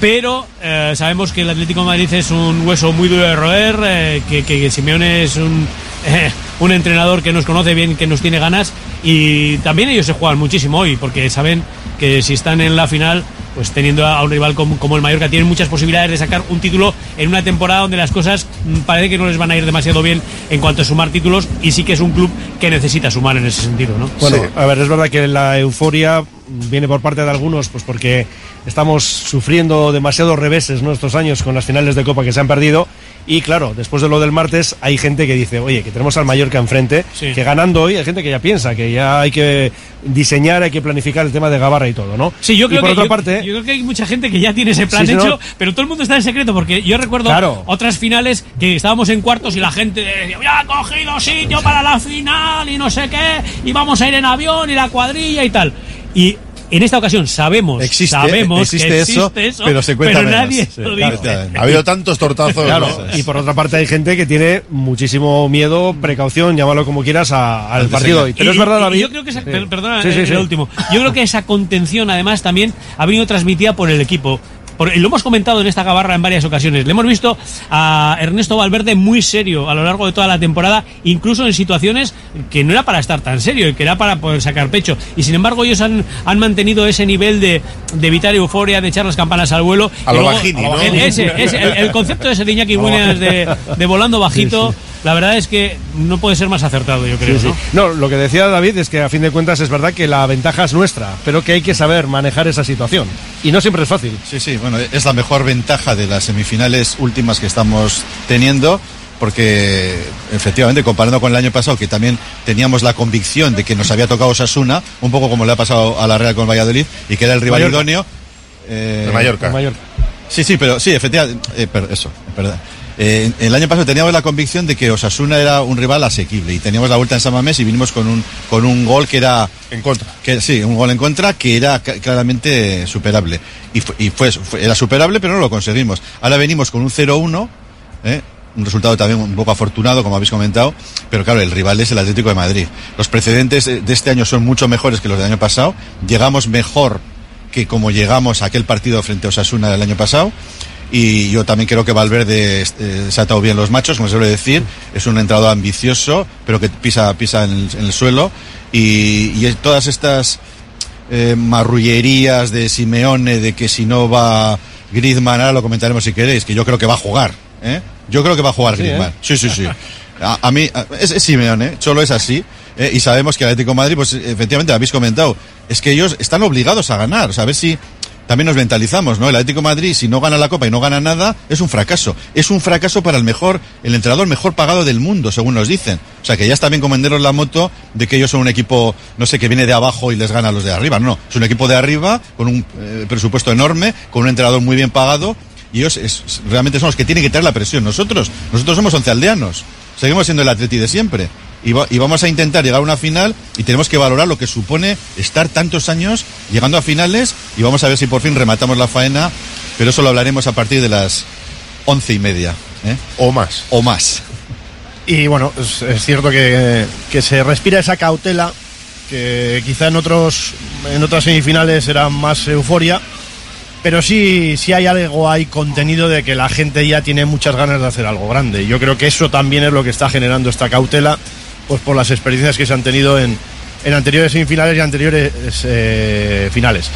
Pero eh, sabemos que el Atlético de Madrid es un hueso muy duro de roer, eh, que, que Simeone es un, eh, [LAUGHS] un entrenador que nos conoce bien, que nos tiene ganas y también ellos se juegan muchísimo hoy porque saben que si están en la final, pues teniendo a un rival como, como el Mallorca, tienen muchas posibilidades de sacar un título en una temporada donde las cosas mm, parece que no les van a ir demasiado bien en cuanto a sumar títulos y sí que es un club que necesita sumar en ese sentido, ¿no? Bueno, a ver, es verdad que la euforia viene por parte de algunos, pues porque estamos sufriendo demasiados reveses ¿no? estos años con las finales de Copa que se han perdido. Y claro, después de lo del martes, hay gente que dice, oye, que tenemos al Mallorca enfrente, Sí. que ganando hoy, hay gente que ya piensa que ya hay que diseñar, hay que planificar el tema de Gabarra y todo, ¿no? Sí, yo Y creo, por que, otra yo- parte, yo creo que hay mucha gente que ya tiene ese plan Sí, hecho, no. pero todo el mundo está en secreto, porque yo recuerdo Claro. otras finales que estábamos en cuartos y la gente decía, ya he cogido sitio para la final y no sé qué, y vamos a ir en avión y la cuadrilla y tal. Y en esta ocasión sabemos, Existe, sabemos existe que eso, existe eso, pero se cuenta menos. nadie Sí, lo claro, dice. claro. Ha habido tantos tortazos. Claro, ¿no? y por otra parte hay gente que tiene muchísimo miedo, precaución, llámalo como quieras, a- al partido. Pero Y- es verdad, David. Yo creo que esa, Sí. per- perdona, Sí, sí, eh, sí. el último. Yo creo que esa contención, además, también ha venido transmitida por el equipo. Por- y lo hemos comentado en esta gabarra en varias ocasiones. Le hemos visto a Ernesto Valverde muy serio a lo largo de toda la temporada, incluso en situaciones que no era para estar tan serio y que era para poder sacar pecho. Y sin embargo, ellos han, han mantenido ese nivel de, de evitar euforia, de echar las campanas al vuelo. A lo luego- Bajini, ¿no? ese- ese- el, el concepto ese de Iñaki Williams de, de volando bajito, la verdad es que no puede ser más acertado, yo creo. Sí, sí. ¿no? No, lo que decía David es que a fin de cuentas es verdad que la ventaja es nuestra, pero que hay que saber manejar esa situación. Y no siempre es fácil. Sí, sí, bueno, es la mejor ventaja de las semifinales últimas que estamos teniendo, porque efectivamente, comparando con el año pasado, que también teníamos la convicción de que nos había tocado Osasuna, un poco como le ha pasado a la Real con Valladolid, y que era el rival Mallorca. idóneo. eh, De Mallorca. Sí, sí, pero sí, efectivamente, eh, pero eso, es verdad. Eh, el año pasado teníamos la convicción de que Osasuna era un rival asequible y teníamos la vuelta en San Mamés y vinimos con un con un gol que era en contra. Que sí, un gol en contra que era claramente superable y, fue, y fue- fue- era superable, pero no lo conseguimos. Ahora venimos con un 0-1, ¿eh? un resultado también un poco afortunado, como habéis comentado, pero claro, el rival es el Atlético de Madrid. Los precedentes de este año son mucho mejores que los del año pasado. Llegamos mejor que como llegamos a aquel partido frente a Osasuna del año pasado. Y yo también creo que Valverde eh, se ha atado bien los machos, como se suele decir. Es un entrenador ambicioso, pero que pisa, pisa en, el, en el suelo. Y, y todas estas eh, marrullerías de Simeone, de que si no va Griezmann, ahora lo comentaremos si queréis, que yo creo que va a jugar. ¿eh? Yo creo que va a jugar Sí, Griezmann. ¿eh? Sí, sí, sí. A, a mí, a- es, es Simeone, solo es así. eh, y sabemos que el Atlético de Madrid, pues efectivamente lo habéis comentado, es que ellos están obligados a ganar. O sea, a ver si también nos mentalizamos, ¿no? El Atlético Madrid, si no gana la Copa y no gana nada, es un fracaso. Es un fracaso para el mejor, el entrenador mejor pagado del mundo, según nos dicen. O sea, que ya está bien comenderos la moto de que ellos son un equipo, no sé, que viene de abajo y les gana a los de arriba. No, es un equipo de arriba, con un eh, presupuesto enorme, con un entrenador muy bien pagado, y ellos es- realmente son los que tienen que traer la presión. Nosotros, nosotros somos once aldeanos. Seguimos siendo el Atleti de siempre. Y, va- y vamos a intentar llegar a una final y tenemos que valorar lo que supone estar tantos años llegando a finales y vamos a ver si por fin rematamos la faena, pero eso lo hablaremos a partir de las once y media. ¿eh? O más. O más. Y bueno, es, es cierto que, que se respira esa cautela que quizá en otros en otras semifinales era más euforia, pero sí, sí hay algo, hay contenido de que la gente ya tiene muchas ganas de hacer algo grande. Yo creo que eso también es lo que está generando esta cautela, pues por las experiencias que se han tenido en, en anteriores semifinales y anteriores eh, finales.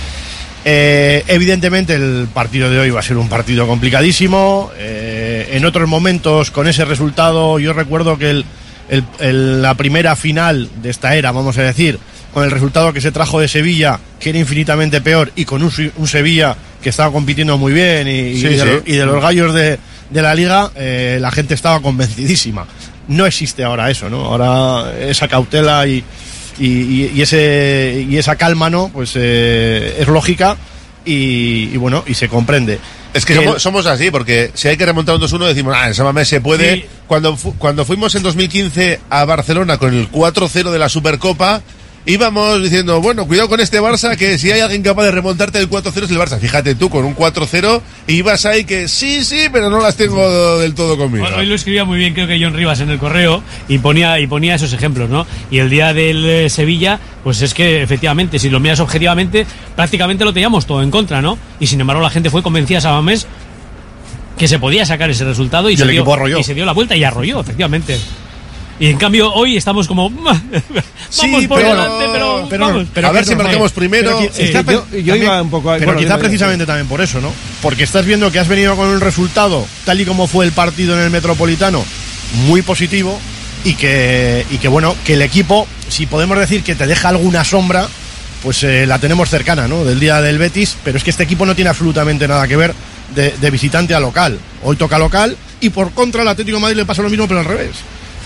Eh, evidentemente el partido de hoy va a ser un partido complicadísimo. Eh, en otros momentos con ese resultado yo recuerdo que el- el- el- la primera final de esta era, vamos a decir, con el resultado que se trajo de Sevilla, que era infinitamente peor, y con un, Se- un Sevilla que estaba compitiendo muy bien y, de, sí. lo- y de los gallos de, de la liga, la gente estaba convencidísima. No existe ahora eso, ¿no? Ahora esa cautela y, y, ese, y esa calma, ¿no? Pues eh, es lógica y, y bueno, y se comprende. Es que Que somos, el- somos así, porque si hay que remontar un 2-1 decimos, ah, en Samamés se puede. Sí. Cuando, fu- cuando fuimos en 2015 a Barcelona con el 4-0 de la Supercopa, íbamos diciendo, bueno, cuidado con este Barça, que si hay alguien capaz de remontarte del 4-0 es el Barça. Fíjate tú, con un 4-0, y ibas ahí que sí, sí, pero no las tengo del todo conmigo. Hoy lo escribía muy bien, creo que John Rivas en el correo y ponía y ponía esos ejemplos, ¿no? Y el día del eh, Sevilla, pues es que efectivamente, si lo miras objetivamente, prácticamente lo teníamos todo en contra, ¿no? Y sin embargo la gente fue convencida a que se podía sacar ese resultado y, Y se el dio, equipo arrolló. y se dio la vuelta y arrolló, efectivamente. Y en cambio hoy estamos como [LAUGHS] vamos por pero- delante, pero, pero- vamos. pero a ver si marcamos pero primero. Sí, está yo- iba un poco a- Pero bueno, quizá precisamente también por eso, ¿no? Porque estás viendo que has venido con un resultado, tal y como fue el partido en el Metropolitano, muy positivo y que, y que bueno, que el equipo, si podemos decir que te deja alguna sombra, pues eh, la tenemos cercana, ¿no? Del día del Betis, pero es que este equipo no tiene absolutamente nada que ver de, de visitante a local. Hoy toca local y por contra el Atlético de Madrid le pasa lo mismo, pero al revés.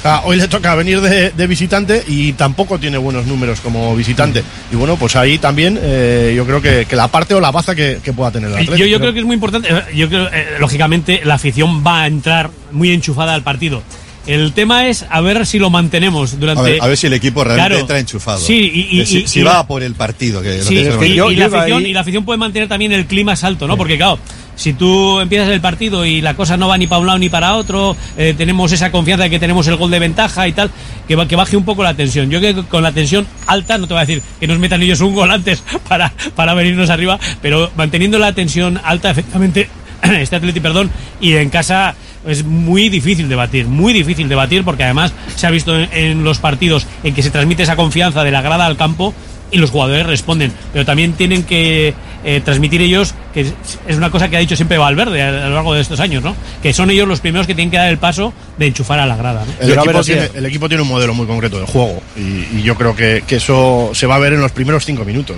Sea, hoy le toca venir de, de visitante y tampoco tiene buenos números como visitante. Y bueno, pues ahí también eh, yo creo que, que la parte o la baza que, que pueda tener el Atlético. Yo, yo creo que es muy importante. eh, Yo creo, eh, lógicamente, la afición va a entrar muy enchufada al partido. El tema es a ver si lo mantenemos durante. A ver, a ver si el equipo realmente Claro. entra enchufado. Sí, y, si, y- si y va por el partido. Que lo Sí, que es y, lo- y la afición, y la afición puede mantener también el clima salto, ¿no? Porque claro, si tú empiezas el partido y la cosa no va ni para un lado ni para otro, eh, tenemos esa confianza de que tenemos el gol de ventaja y tal, que, que baje un poco la tensión. Yo creo que con la tensión alta, no te voy a decir que nos metan ellos un gol antes [LAUGHS] para, para venirnos arriba, pero manteniendo la tensión alta, efectivamente, [CLEARS THROAT] este Atleti, perdón, y en casa es muy difícil debatir, muy difícil debatir, porque además se ha visto en, en los partidos en que se transmite esa confianza de la grada al campo y los jugadores responden, pero también tienen que eh, transmitir ellos, que es- una cosa que ha dicho siempre Valverde a, a lo largo de estos años, ¿no? Que son ellos los primeros que tienen que dar el paso de enchufar a la grada, ¿no? El equipo, tiene, el equipo tiene un modelo muy concreto de juego y, y yo creo que, que eso se va a ver en los primeros cinco minutos.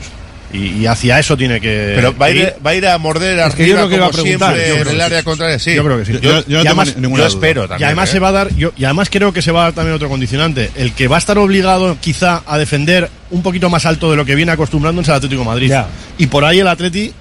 Y, y hacia eso tiene que. Pero va a, ir, va a ir a morder Es que yo arriba creo que va como a preguntar, siempre yo creo en el área contraria. Sí. Yo creo que sí. y además- yo espero también. Y además ¿eh? se va a dar, yo, y además creo que se va a dar también otro condicionante. El que va a estar obligado quizá a defender un poquito más alto de lo que viene acostumbrando es el Atlético de Madrid. Ya. Y por ahí el Atleti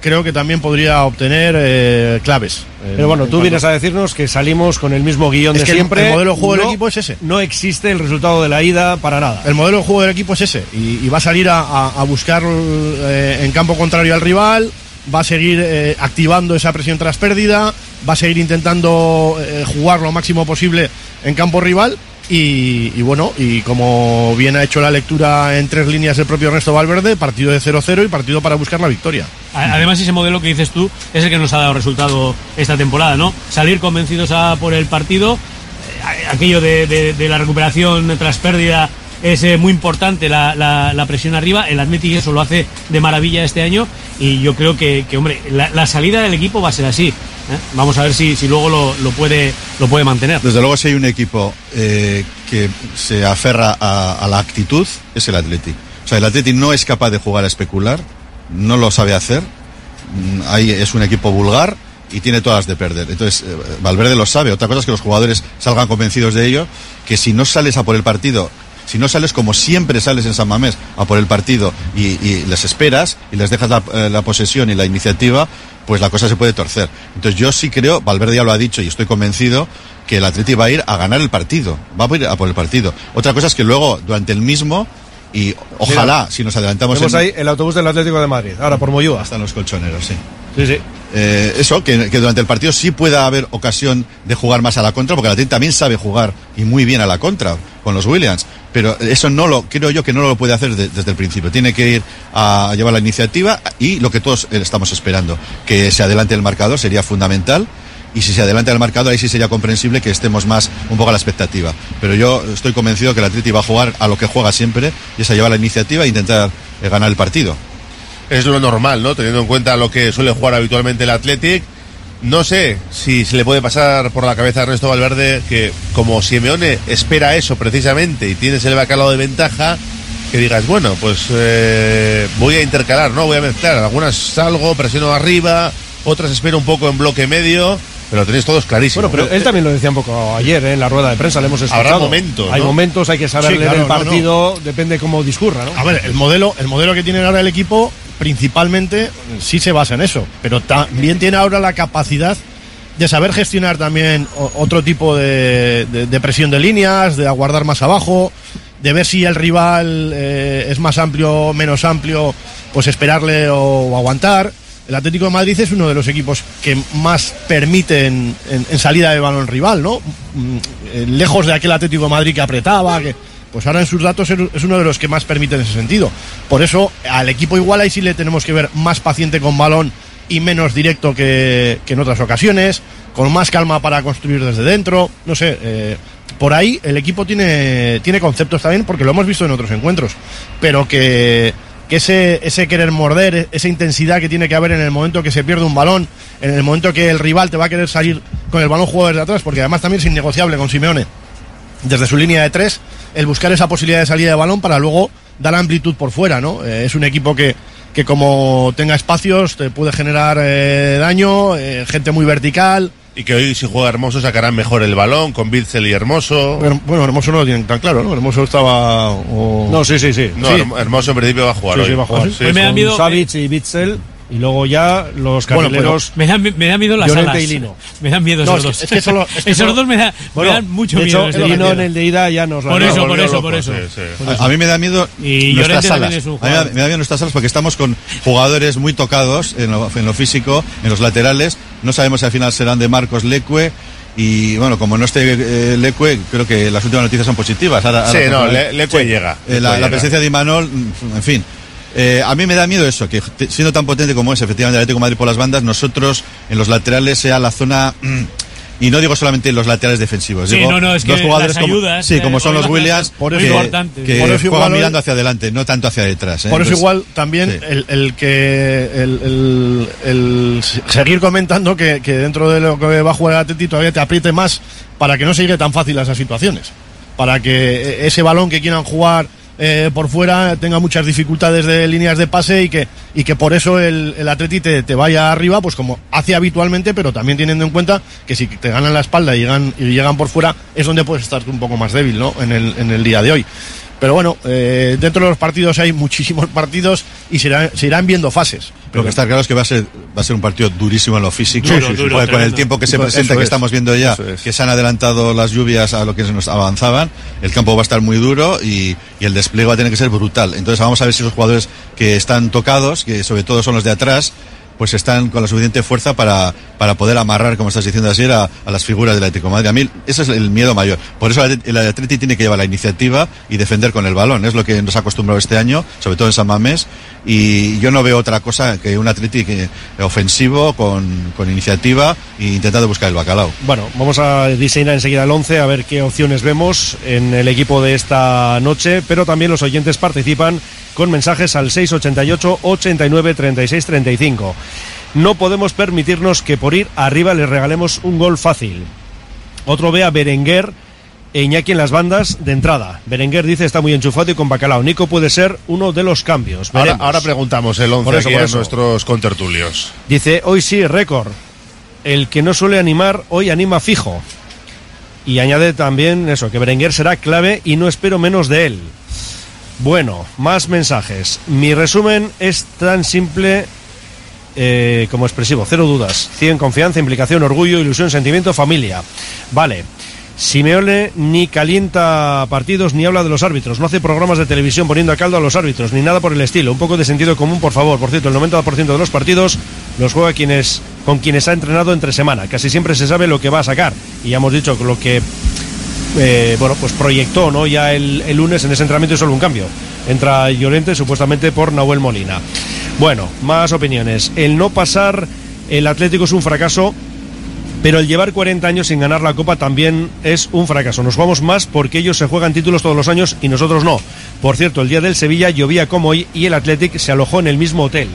creo que también podría obtener eh, claves. Pero bueno, tú vienes a decir que salimos con el mismo guion Es de que siempre. el modelo de juego del No- equipo es ese. No existe el resultado de la ida para nada. El modelo de juego del equipo es ese y, y va a salir a, a- a buscar eh, en campo contrario al rival, va a seguir eh, activando esa presión tras pérdida, va a seguir intentando jugar lo máximo posible en campo rival y, bueno, y como bien ha hecho la lectura en tres líneas el propio Ernesto Valverde, partido de 0-0 y partido para buscar la victoria. Además, ese modelo que dices tú es el que nos ha dado resultado esta temporada, ¿no? Salir convencidos a por el partido, eh, aquello de, la recuperación tras pérdida es eh, muy importante, la, presión arriba. El Athletic eso lo hace de maravilla este año y yo creo que, hombre, la salida del equipo va a ser así. ¿Eh? Vamos a ver si, si luego lo, lo puede, lo puede mantener. Desde luego, si hay un equipo eh, que se aferra a, la actitud, es el Atleti. O sea, el Atleti no es capaz de jugar a especular, no lo sabe hacer. mm, ahí es un equipo vulgar y tiene todas de perder. Entonces, eh, Valverde lo sabe. Otra cosa es que los jugadores salgan convencidos de ello, que si no sales a por el partido, si no sales como siempre sales en San Mamés a por el partido y, y les esperas y les dejas la, eh, la posesión y la iniciativa, pues la cosa se puede torcer. Entonces yo sí creo, Valverde ya lo ha dicho y estoy convencido, que el Atleti va a ir a ganar el partido, va a ir a por el partido. Otra cosa es que luego, durante el mismo, y ojalá, Mira, si nos adelantamos Vemos en- ahí el autobús del Atlético de Madrid, ahora por Moyúa. Están los colchoneros, sí. Sí, sí. Eh, eso, que, durante el partido sí pueda haber ocasión de jugar más a la contra, porque el Atleti también sabe jugar y muy bien a la contra con los Williams. Pero eso no lo, creo yo que no lo puede hacer de- desde el principio. Tiene que ir a llevar la iniciativa y lo que todos eh, estamos esperando, que se adelante el marcador sería fundamental. Y si se adelanta el marcador, ahí sí sería comprensible que estemos más un poco a la expectativa. Pero yo estoy convencido que el Atleti va a jugar a lo que juega siempre, y es a llevar la iniciativa e intentar eh, ganar el partido. Es lo normal, ¿no? Teniendo en cuenta lo que suele jugar habitualmente el Athletic. No sé si se le puede pasar por la cabeza a Ernesto Valverde que como Simeone espera eso precisamente y tienes el bacalao de ventaja, que digas, bueno, pues eh, voy a intercalar, ¿no? Voy a mezclar. Algunas salgo, presiono arriba, otras espero un poco en bloque medio, pero lo tenéis todos clarísimo. Bueno, pero él también lo decía un poco ayer ¿eh? en la rueda de prensa, le hemos escuchado. Habrá momentos, Hay ¿no? momentos, hay que saber Sí, leer claro, el no, partido, depende cómo discurra, ¿no? A ver, el modelo, el modelo que tiene ahora el equipo principalmente sí se basa en eso, pero también tiene ahora la capacidad de saber gestionar también otro tipo de, presión de líneas, de aguardar más abajo, de ver si el rival eh, es más amplio menos amplio, pues esperarle o, aguantar. El Atlético de Madrid es uno de los equipos que más permiten en, en salida de balón rival, ¿no? Mm, eh, Lejos de aquel Atlético de Madrid que apretaba, que pues ahora en sus datos es uno de los que más permite en ese sentido. Por eso al equipo igual ahí sí le tenemos que ver más paciente con balón y menos directo que, que en otras ocasiones, con más calma para construir desde dentro, no sé, eh, por ahí el equipo tiene, tiene conceptos también porque lo hemos visto en otros encuentros, pero que, que ese, ese querer morder, esa intensidad que tiene que haber en el momento que se pierde un balón, en el momento que el rival te va a querer salir con el balón jugado desde atrás, porque además también es innegociable con Simeone desde su línea de tres, el buscar esa posibilidad de salida de balón para luego dar amplitud por fuera, ¿no? Eh, es un equipo que, que como tenga espacios te puede generar eh, daño, eh, gente muy vertical. Y que hoy si juega Hermoso sacarán mejor el balón con Bitzel y Hermoso. Bueno, bueno, Hermoso no lo tienen tan claro, ¿no? Hermoso estaba... o- No, sí, sí, sí. No, Sí. Herm- Hermoso en principio va a jugar Sí, hoy. sí, va a jugar. Sí, Pues me da miedo. Savic y Bitzel. Y luego ya los Bueno, carrileros. me, dan, me dan miedo las Llorente alas. y Lino. Me dan miedo No, esos dos. es que solo- es que [LAUGHS] esos solo- dos me, da- Bueno, me dan mucho de miedo. hecho, el Lino partido. en el de ida ya nos la Por eso, por Volvió eso, por eso. sí, sí. Por eso. A, a mí me da miedo Y nuestras salas. es un A mí me da, me da miedo nuestras salas porque estamos con jugadores muy tocados en lo, en lo físico, en los laterales. No sabemos si al final serán de Marcos Lecue. Y bueno, como no esté eh, Lecue, creo que las últimas noticias son positivas. Ahora- ahora Sí, no, por favor. Le- Lecue llega, Eh, la, la llega. presencia de Imanol, mm, en fin. Eh, a mí me da miedo eso, que siendo tan potente como es efectivamente el Atlético de Madrid por las bandas, nosotros en los laterales sea la zona... mm, y no digo solamente los laterales defensivos, Sí, digo no, no, es que dos jugadores las como, ayudas, sí, como eh, son hoy los Williams, por eso que, que Por eso juegan igual hoy- mirando hacia adelante, no tanto hacia detrás. ¿eh? Por eso Entonces, igual también sí. el, el que el, el- el seguir comentando que, que dentro de lo que va a jugar el Atleti todavía te apriete más para que no se llegue tan fácil a esas situaciones. Para que ese balón que quieran jugar eh, por fuera tenga muchas dificultades de líneas de pase y que, y que por eso el, el Atleti te, te vaya arriba, pues como hace habitualmente, pero también teniendo en cuenta que si te ganan la espalda y llegan, y llegan por fuera, es donde puedes estar un poco más débil, ¿no? En el, en el día de hoy. Pero bueno, eh, dentro de los partidos hay muchísimos partidos y se irán viendo fases. Lo que está claro es que va a ser va a ser un partido durísimo en lo físico. Duro, duro, porque con el tiempo que se Eso presenta, que es, estamos viendo ya, es. que se han adelantado las lluvias a lo que se nos avanzaban, el campo va a estar muy duro y, y el despliegue va a tener que ser brutal. Entonces vamos a ver si esos jugadores que están tocados, que sobre todo son los de atrás, pues están con la suficiente fuerza para, para poder amarrar, como estás diciendo ayer, a, las figuras del Atlético de Madrid. A mí ese es el miedo mayor. Por eso el Atlet- el Atleti tiene que llevar la iniciativa y defender con el balón. Es lo que nos ha acostumbrado este año, sobre todo en San Mamés. Y yo no veo otra cosa que un Atleti ofensivo, con, con iniciativa e intentando buscar el bacalao. Bueno, vamos a diseñar enseguida el 11 a ver qué opciones vemos en el equipo de esta noche, pero también los oyentes participan con mensajes al 688 89 36 35. No podemos permitirnos que por ir arriba les regalemos un gol fácil. Otro ve a Berenguer e Iñaki en las bandas de entrada. Berenguer dice está muy enchufado y con bacalao. Nico puede ser uno de los cambios. Ahora, preguntamos el 11 Por eso, aquí por a nuestros contertulios. Dice, hoy sí, récord. El que no suele animar, hoy anima fijo. Y añade también eso, que Berenguer será clave y no espero menos de él. Bueno, más mensajes. Mi resumen es tan simple eh, como expresivo. Cero dudas. 100 confianza, implicación, orgullo, ilusión, sentimiento, familia. Vale. Simeone ni calienta partidos ni habla de los árbitros. No hace programas de televisión poniendo a caldo a los árbitros ni nada por el estilo. Un poco de sentido común, por favor. Por cierto, el 90% de los partidos los juega quienes, con quienes ha entrenado entre semana. Casi siempre se sabe lo que va a sacar. Y ya hemos dicho lo que eh, bueno, pues proyectó ¿no? ya el, el lunes en ese entrenamiento y solo un cambio. Entra Llorente supuestamente por Nahuel Molina. Bueno, más opiniones. El no pasar el Atlético es un fracaso, pero el llevar 40 años sin ganar la Copa también es un fracaso. Nos jugamos más porque ellos se juegan títulos todos los años y nosotros no. Por cierto, el día del Sevilla llovía como hoy y el Athletic se alojó en el mismo hotel.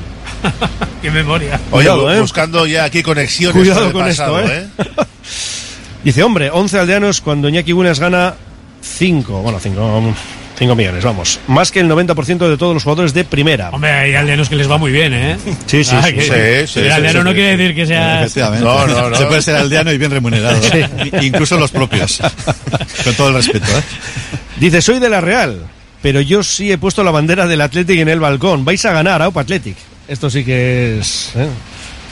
[LAUGHS] Qué memoria. Oye, Cuidado, ¿eh? buscando ya aquí conexiones Cuidado con, pasado, esto, ¿eh? [LAUGHS] Dice, hombre, 11 aldeanos cuando Iñaki Bunes gana 5, bueno, 5 5 millones, vamos. Más que el 90% de todos los jugadores de primera. Hombre, hay aldeanos que les va muy bien, ¿eh? Sí, sí, Ah, sí, que- sí, que sí, el aldeano sí, no sí. quiere decir que sea... Efectivamente. No, no, no. Se puede ser aldeano y bien remunerado. Incluso los propios. Con todo el respeto, ¿eh? Dice, soy de la Real, pero yo sí he puesto la bandera del Athletic en el balcón. Vais a ganar, Aupa Athletic. Esto sí que es ¿eh?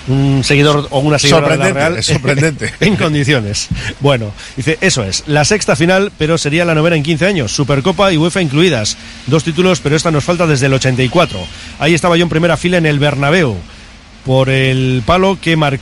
Un seguidor o una seguidora de la Sorprendente, Real. es sorprendente. [LAUGHS] en condiciones. Bueno, dice, eso es, la sexta final, pero sería la novena en 15 años. Supercopa y UEFA incluidas. Dos títulos, pero esta nos falta desde el 84. Ahí estaba yo en primera fila en el Bernabéu. Por el palo que marcó